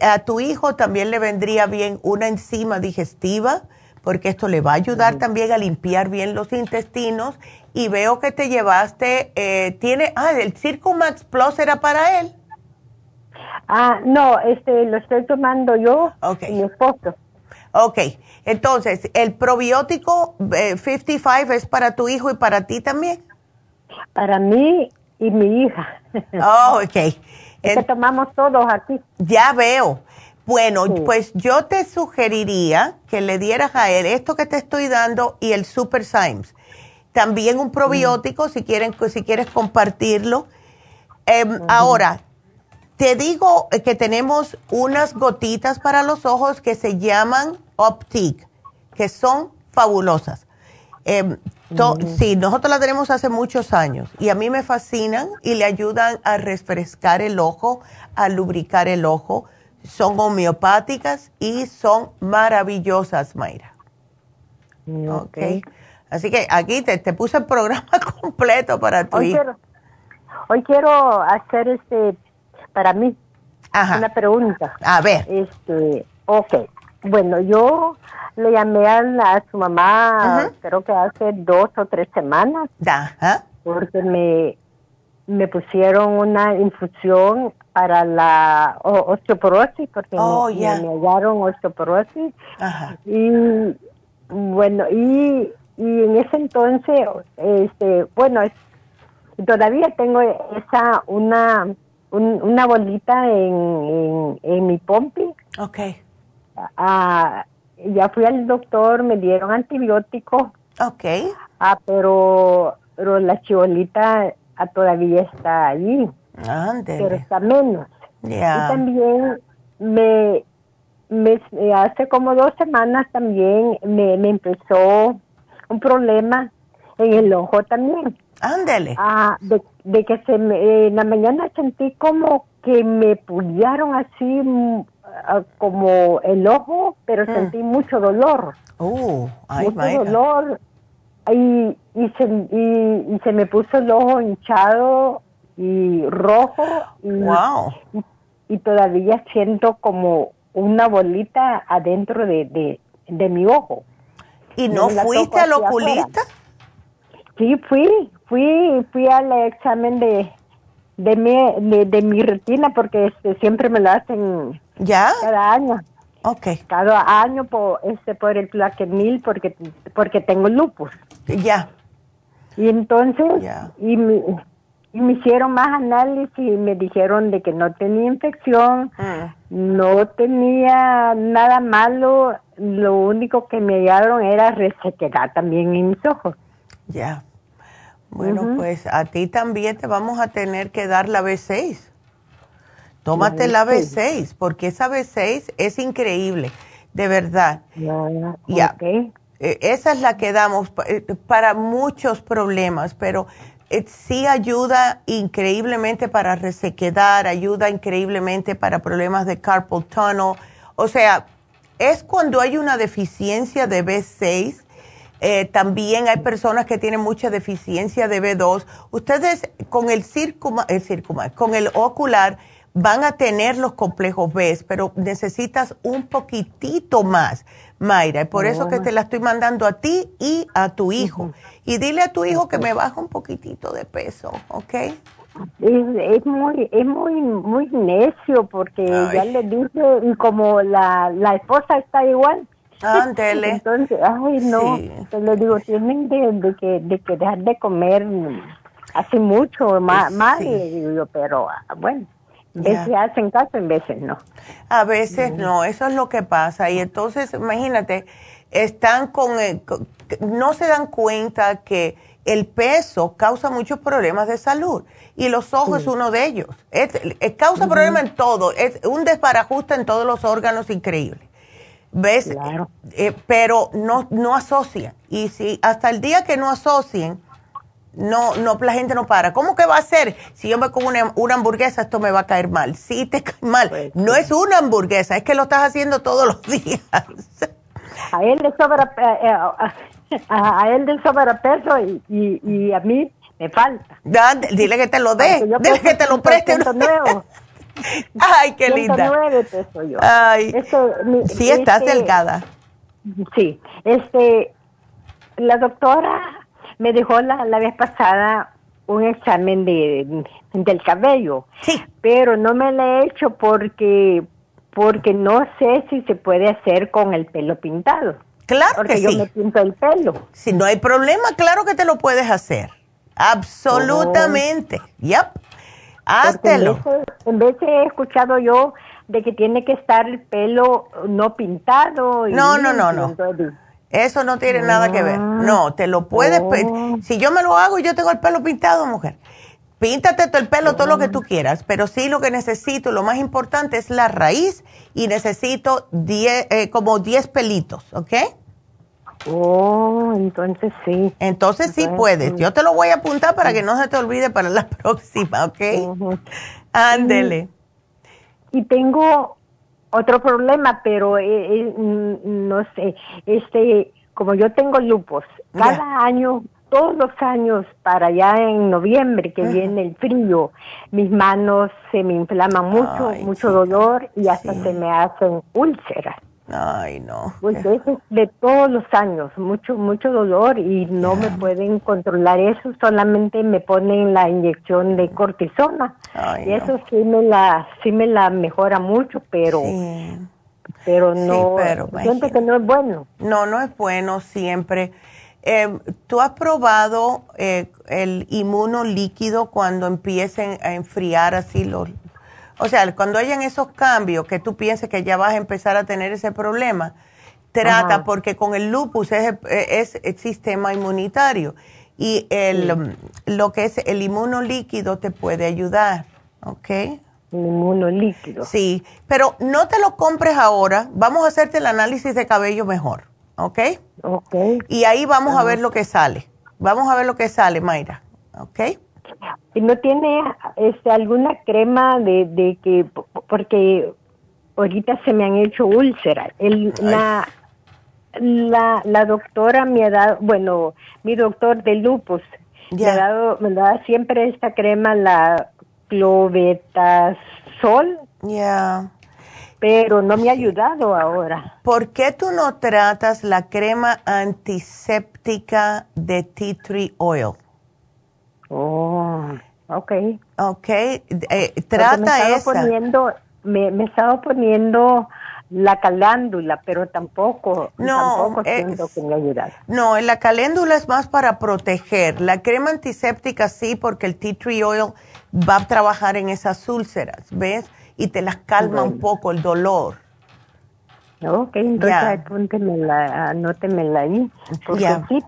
a tu hijo también le vendría bien una enzima digestiva, porque esto le va a ayudar también a limpiar bien los intestinos. Y veo que te llevaste, eh, tiene, ah, el Circumax Plus era para él. Ah, no, este, lo estoy tomando yo y mi esposo. Ok, entonces, ¿el probiótico 55 eh, es para tu hijo y para ti también? Para mí y mi hija. Oh, ok. Es que tomamos todos aquí. Ya veo. Bueno, pues yo te sugeriría que le dieras a él esto que te estoy dando y el Super Symes. También un probiótico, si, quieren, si quieres compartirlo. Em, ahora, te digo que tenemos unas gotitas para los ojos que se llaman Optic, que son fabulosas. Eh, Sí, nosotros la tenemos hace muchos años y a mí me fascinan y le ayudan a refrescar el ojo, a lubricar el ojo. Son homeopáticas y son maravillosas, Mayra. Ok. Así que aquí te, puse el programa completo para tu hoy Quiero, hoy quiero hacer este, para mí, una pregunta. A ver. Este, ok. Bueno, yo le llamé a, su mamá, creo que hace dos o tres semanas. Porque me, me pusieron una infusión para la osteoporosis, porque me, oh, hallaron osteoporosis. Y bueno, y, y en ese entonces, este, bueno, todavía tengo esa, una, una bolita en, en, en mi pompi. Okay ya fui al doctor, me dieron antibióticos. Ok. Ah, pero, pero la chibolita ah, todavía está allí. Pero está menos. Y también me, me, hace como dos semanas también me, me empezó un problema en el ojo también. Ándele. Ah, de, que se me, en la mañana sentí como que me pullaron así mm, ah, como el ojo, pero mm. sentí mucho dolor. Oh, mucho dolor. Y, y, se, y, se me puso el ojo hinchado y rojo. Y, wow. y, todavía siento como una bolita adentro de, de, mi ojo. ¿Y no fuiste al oculista? Sí, fui, fui, fui al examen de, de mi, de, mi retina porque este, siempre me lo hacen ¿Ya? cada año. Okay. Cada año por este por el plaquenil porque porque tengo lupus. Ya. Y entonces y, me, y me hicieron más análisis y me dijeron de que no tenía infección, mm. no tenía nada malo, lo único que me hallaron era resequedad también en mis ojos. Ya. Bueno, pues a ti también te vamos a tener que dar la B6. Tómate la B6, porque esa B6 es increíble, de verdad. Ya, e, esa es la que damos eh, para muchos problemas, pero eh, sí ayuda increíblemente para resequedar, ayuda increíblemente para problemas de carpal tunnel. O sea, es cuando hay una deficiencia de B6 eh, también hay personas que tienen mucha deficiencia de B2. Ustedes con el círcuma, el círcuma, con el ocular van a tener los complejos B, pero necesitas un poquitito más, Mayra. Y por eso que te la estoy mandando a ti y a tu hijo. Y dile a tu hijo que me baja un poquitito de peso, ¿ok? Es, muy es muy muy necio porque ya le dice y como la, la esposa está igual Ándele. Entonces, ay, no, te lo digo, tienen de, que, de que dejar de comer hace mucho, más, digo yo, pero ah, bueno, veces hacen caso, en veces no. A veces no, eso es lo que pasa. Y entonces, imagínate, están con, no se dan cuenta que el peso causa muchos problemas de salud y los ojos es uno de ellos. Es, causa problemas en todo, es un desbarajuste en todos los órganos increíble. ¿Ves? Eh, pero no, no asocian. Y si hasta el día que no asocien, no, no, la gente no para. ¿Cómo que va a ser? Si yo me como una, hamburguesa, esto me va a caer mal. Sí, te cae mal. Pues no es una hamburguesa, es que lo estás haciendo todos los días. A él le sobra, eh, eh, a, él le sobra peso y, y, a mí me falta. dile que te lo dé, dile que te lo preste. Nuevo. Ay, qué linda. Ay, sí, estás este, delgada. Sí, este, la doctora me dejó la, la vez pasada un examen de, del cabello. Sí. Pero no me lo he hecho porque, porque no sé si se puede hacer con el pelo pintado. Claro porque que yo me pinto el pelo. Si no hay problema, claro que te lo puedes hacer. Absolutamente. Oh. Yep. Háztelo. En vez, he escuchado yo de que tiene que estar el pelo no pintado. no, no, no, no. Eso no tiene nada que ver. No, te lo puedes. Oh. Si yo me lo hago, yo tengo el pelo pintado, mujer. Píntate todo el pelo, todo lo que tú quieras, pero sí lo que necesito, lo más importante es la raíz y necesito diez, eh, como 10 pelitos, ¿ok? Oh, entonces sí. Entonces sí puedes. Yo te lo voy a apuntar para que no se te olvide para la próxima, ¿ok? Ándele. Y, tengo otro problema, pero eh, eh, no sé, este, como yo tengo lupus, cada año, todos los años, para allá en noviembre que viene el frío, mis manos se me inflaman mucho, mucho dolor y hasta se me hacen úlceras. Ay, no. Pues eso de todos los años, mucho, mucho dolor y no me pueden controlar eso, solamente me ponen la inyección de cortisona. y eso sí me la, sí me la mejora mucho, pero, pero no, siento que no es bueno. No, no es bueno siempre. Eh, ¿Tú has probado eh, el inmuno líquido cuando empiecen a enfriar así los, o sea, cuando hayan esos cambios que tú pienses que ya vas a empezar a tener ese problema, trata, porque con el lupus es, es, el sistema inmunitario y el, lo que es el inmunolíquido te puede ayudar, ¿ok? Inmunolíquido. Sí, pero no te lo compres ahora, vamos a hacerte el análisis de cabello mejor, ¿ok? Ok. Y ahí vamos a ver lo que sale, vamos a ver lo que sale, Mayra, ¿ok? ¿Y no tiene este, alguna crema de, de que, porque ahorita se me han hecho úlceras. El, la, la, la doctora me ha dado, bueno, mi doctor de lupus, me, ha dado, me da siempre esta crema, la clobetasol. Ya. Pero no me ha ayudado ahora. ¿Por qué tú no tratas la crema antiséptica de tea tree oil? Oh, ok. Ok, eh, trata esa. Poniendo, me, me estaba poniendo la calándula, pero tampoco, no, tampoco siento que me ayuda. No, la caléndula es más para proteger. La crema antiséptica sí, porque el tea tree oil va a trabajar en esas úlceras, ¿ves? Y te las calma un poco el dolor. Ok, entonces apúntemela, anótemela ahí. Porque sí,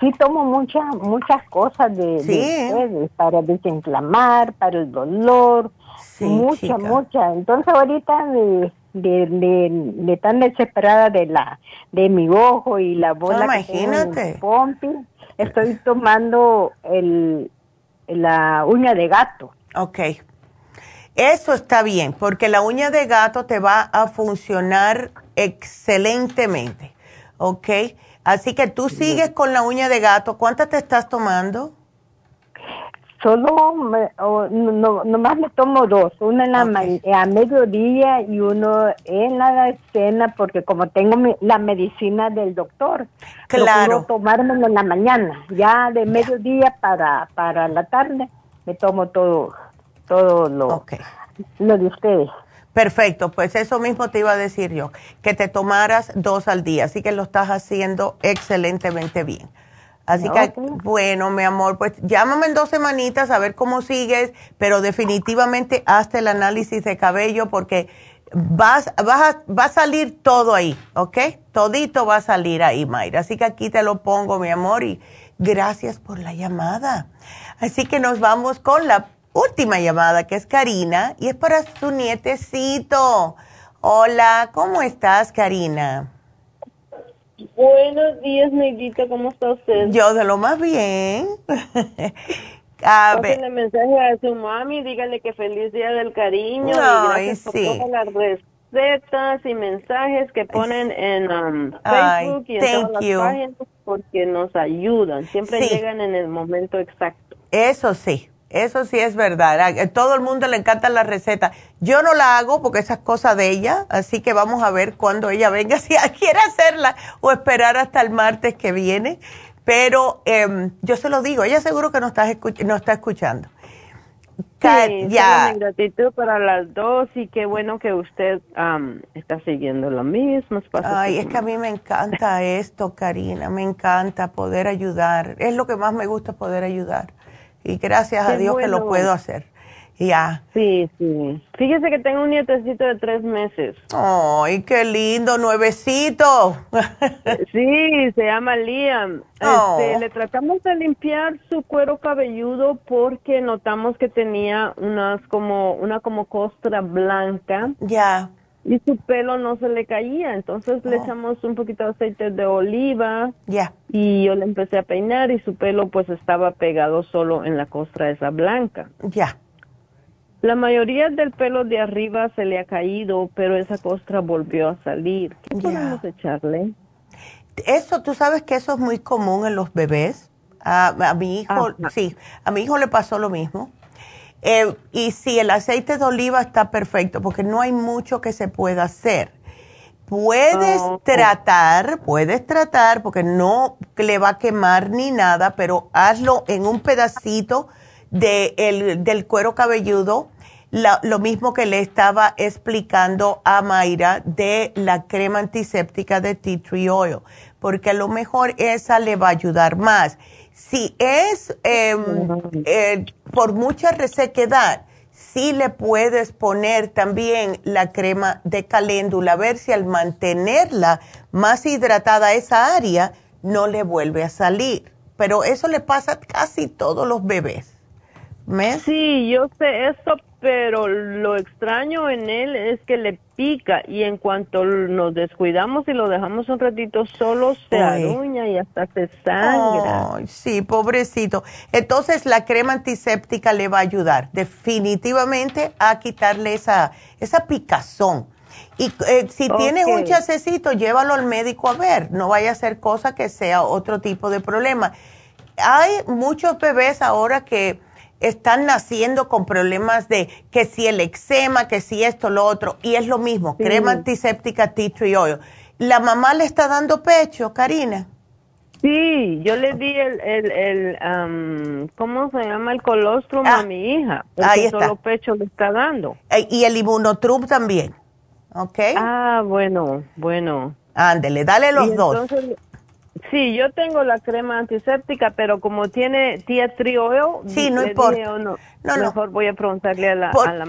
sí, tomo muchas muchas cosas de, de para desinflamar, para el dolor, mucha, mucha. Entonces ahorita de, de, de, tan desesperada de la de mi ojo y la bola imagínate. que estoy tomando el la uña de gato. Ok. Eso está bien, porque la uña de gato te va a funcionar excelentemente. ¿Ok? Así que tú sigues con la uña de gato. ¿Cuántas te estás tomando? Solo, me, no, nomás me tomo dos, una en la a mediodía y uno en la cena, porque como tengo la medicina del doctor, claro. tomármelo en la mañana, ya de mediodía para, para la tarde me tomo todo, todo lo, lo de ustedes. Perfecto, pues eso mismo te iba a decir yo, que te tomaras dos al día, así que lo estás haciendo excelentemente bien. Así que, bueno, mi amor, pues llámame en dos semanitas a ver cómo sigues, pero definitivamente hazte el análisis de cabello porque vas, vas a, va a salir todo ahí, ¿ok? Todito va a salir ahí, Mayra. Así que aquí te lo pongo, mi amor, y gracias por la llamada. Así que nos vamos con la última llamada, que es Karina, y es para su nietecito. Hola, ¿cómo estás, Karina? Buenos días, Neidita, ¿cómo está usted? Yo de lo más bien. a ver. mensaje a su mami, dígale que feliz día del cariño Ay, y gracias sí. por todas las recetas y mensajes que ponen en um, Facebook y en todas las páginas porque nos ayudan, siempre llegan en el momento exacto. Eso sí. Eso sí es verdad. A todo el mundo le encanta la receta. Yo no la hago porque esa es cosa de ella, así que vamos a ver cuando ella venga, si quiere hacerla o esperar hasta el martes que viene. Pero eh, yo se lo digo, ella seguro que no está, no está escuchando. Sí, ya. gratitud para las dos y qué bueno que usted está siguiendo lo mismo. Ay, es que a mí me encanta esto, Karina, me encanta poder ayudar. Es lo que más me gusta poder ayudar y gracias a Dios que lo puedo hacer. Ya. Sí, sí. Fíjese que tengo un nietecito de tres meses. ¡Ay, qué lindo, nuevecito! sí, se llama Liam. Oh. Este, le tratamos de limpiar su cuero cabelludo porque notamos que tenía unas como, una como costra blanca. Ya y su pelo no se le caía. Entonces le oh. echamos un poquito de aceite de oliva. Ya. Y yo le empecé a peinar y su pelo pues estaba pegado solo en la costra esa blanca. Ya. La mayoría del pelo de arriba se le ha caído, pero esa costra volvió a salir. ¿Qué podemos echarle? Eso, tú sabes que eso es muy común en los bebés. A, a mi hijo, sí, a mi hijo le pasó lo mismo eh, y si el aceite de oliva está perfecto, porque no hay mucho que se pueda hacer. Puedes tratar, puedes tratar, porque no le va a quemar ni nada, pero hazlo en un pedacito de del cuero cabelludo, lo mismo que le estaba explicando a Mayra de la crema antiséptica de tea tree oil, porque a lo mejor esa le va a ayudar más. Si es em, eh, por mucha resequedad, sí le puedes poner también la crema de caléndula, a ver si al mantenerla más hidratada esa área no le vuelve a salir. Pero eso le pasa a casi todos los bebés. Sí, yo sé eso, pero lo extraño en él es que le pica y en cuanto nos descuidamos y lo dejamos un ratito solo se aruña y hasta se sangra. sí, pobrecito. Entonces la crema antiséptica le va a ayudar definitivamente a quitarle esa, esa picazón. Y eh, si tiene un chasecito, llévalo al médico a ver, no vaya a ser cosa que sea otro tipo de problema. Hay muchos bebés ahora que están naciendo con problemas de que si el eczema, que si esto, lo otro, y es lo mismo, crema antiséptica tea tree oil. ¿La mamá le está dando pecho, Karina? Sí, yo le di el, el, el ¿cómo se llama? El colostrum a ah, mi hija. Ahí está. solo pecho le está dando. Y el inmunotrup también, ¿ok? Ah, bueno, bueno. Ándele, dale los dos. Sí, yo tengo la crema antiséptica, pero como tiene tía trio, sí, no importa. No, no, mejor voy a preguntarle a la,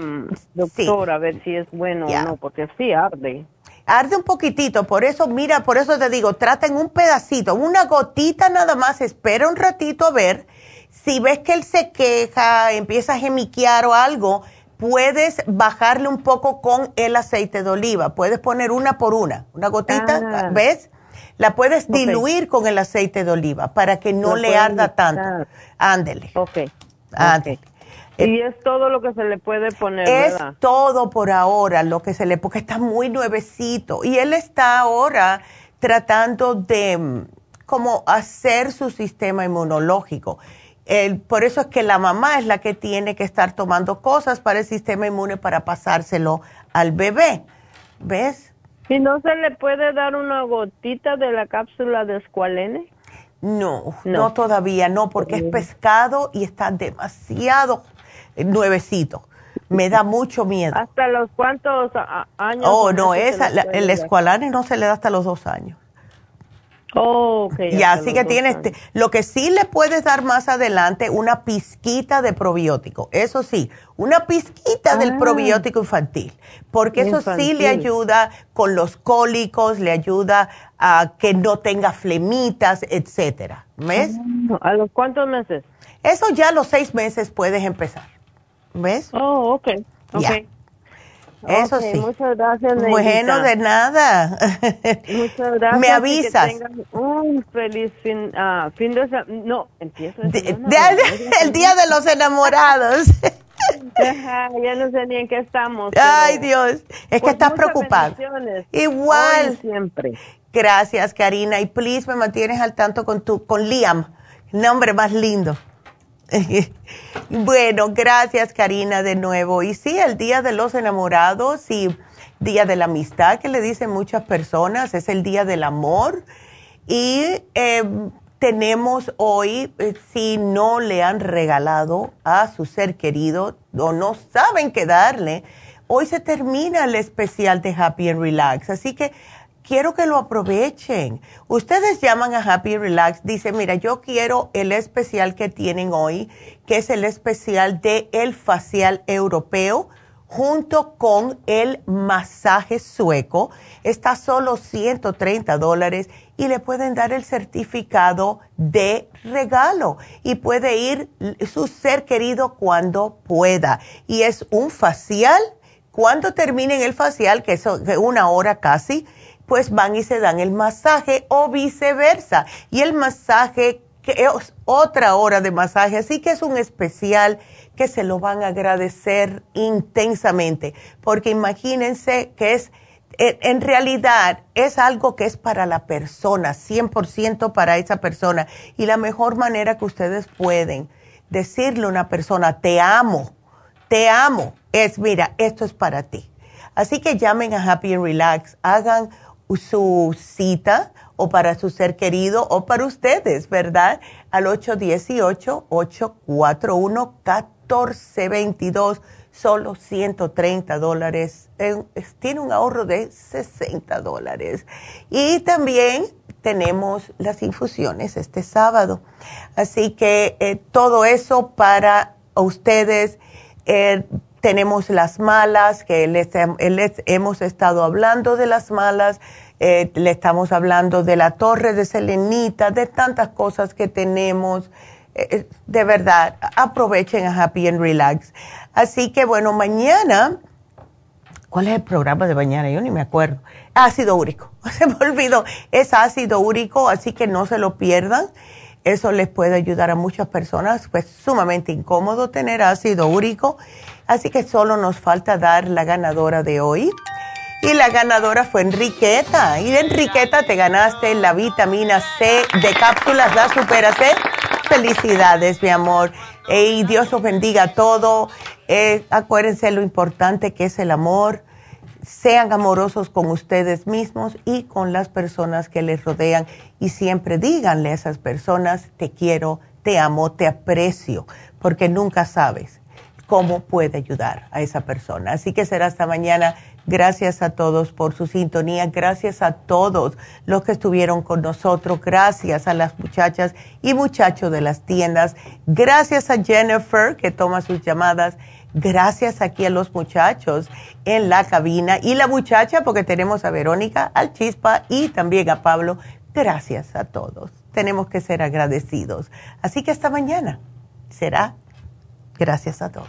doctora a ver si es bueno o no, porque sí arde. Arde un poquitito, por eso, mira, por eso te digo, trata en un pedacito, una gotita nada más, espera un ratito a ver. Si ves que él se queja, empieza a gemiquear o algo, puedes bajarle un poco con el aceite de oliva. Puedes poner una por una, una gotita, ah. ¿ves? La puedes diluir con el aceite de oliva para que no le arda tanto. Ándele. Ok. Ándele. Y es todo lo que se le puede poner. Es todo por ahora lo que se le, porque está muy nuevecito. Y él está ahora tratando de mm, como hacer su sistema inmunológico. por eso es que la mamá es la que tiene que estar tomando cosas para el sistema inmune para pasárselo al bebé. ¿Ves? ¿Y no se le puede dar una gotita de la cápsula de escualene? No, no, todavía no, porque es pescado y está demasiado nuevecito. Me da mucho miedo. ¿Hasta los cuántos años? Oh, no, esa, el escualane no se le da hasta los dos años. Oh, Y así que tienes, lo que sí le puedes dar más adelante, una pizquita de probiótico. Eso sí, una pizquita del ah. probiótico infantil, porque eso sí le ayuda con los cólicos, le ayuda a que no tenga flemitas, etcétera. ¿Ves? Ah, ¿A los cuántos meses? Eso ya a los seis meses puedes empezar. ¿ Ves? Oh, ok. okay. Eso sí. Muchas gracias, Bueno, de nada. Muchas gracias. Me avisas. un feliz fin, uh, fin de semana. No, empiezo el, el día de los enamorados. ya no sé ni en qué estamos. Ay, Dios. Es que pues estás preocupada. Igual. siempre. Gracias, Karina. Y please me mantienes al tanto con tu, con Liam, el nombre más lindo. bueno, gracias Karina de nuevo. Y sí, el Día de los Enamorados y Día de la Amistad que le dicen muchas personas, es el Día del Amor. Y em, tenemos hoy, eh, si no le han regalado a su ser querido o no saben qué darle, hoy se termina el especial de Happy and Relax. Así que quiero que lo aprovechen. Ustedes llaman a Happy Relax, dice, mira, yo quiero el especial que tienen hoy, que es el especial de el facial europeo junto con el masaje sueco. Está solo 130 dólares y le pueden dar el certificado de regalo y puede ir su ser querido cuando pueda. Y es un facial. Cuando terminen el facial, que es una hora casi, pues van y se dan el masaje o viceversa. Y el masaje, que es otra hora de masaje, así que es un especial que se lo van a agradecer intensamente, porque imagínense que es, en realidad es algo que es para la persona, 100% para esa persona. Y la mejor manera que ustedes pueden decirle a una persona, te amo, te amo, es, mira, esto es para ti. Así que llamen a Happy and Relax, hagan su cita o para su ser querido o para ustedes, ¿verdad? Al 818-841-1422, solo 130 dólares. Tiene un ahorro de 60 dólares. Y también tenemos las infusiones este sábado. Así que eh, todo eso para ustedes. Eh, tenemos las malas, que les, hemos estado hablando de las malas, eh, le estamos hablando de la torre de Selenita, de tantas cosas que tenemos. Eh, eh, de verdad, aprovechen a Happy and Relax. Así que bueno, mañana, ¿cuál es el programa de mañana? Yo ni me acuerdo. Ácido úrico, se me olvidó. Es ácido úrico, así que no se lo pierdan. Eso les puede ayudar a muchas personas, pues sumamente incómodo tener ácido úrico. Así que solo nos falta dar la ganadora de hoy. Y la ganadora fue Enriqueta. Y de Enriqueta te ganaste la vitamina C de cápsulas, la Supera C. Felicidades, mi amor. Y Dios os bendiga todo. Eh, acuérdense lo importante que es el amor. Sean amorosos con ustedes mismos y con las personas que les rodean. Y siempre díganle a esas personas, te quiero, te amo, te aprecio, porque nunca sabes cómo puede ayudar a esa persona. Así que será hasta mañana. Gracias a todos por su sintonía. Gracias a todos los que estuvieron con nosotros. Gracias a las muchachas y muchachos de las tiendas. Gracias a Jennifer que toma sus llamadas. Gracias aquí a los muchachos en la cabina y la muchacha porque tenemos a Verónica, al Chispa y también a Pablo. Gracias a todos. Tenemos que ser agradecidos. Así que hasta mañana será. Gracias a todos.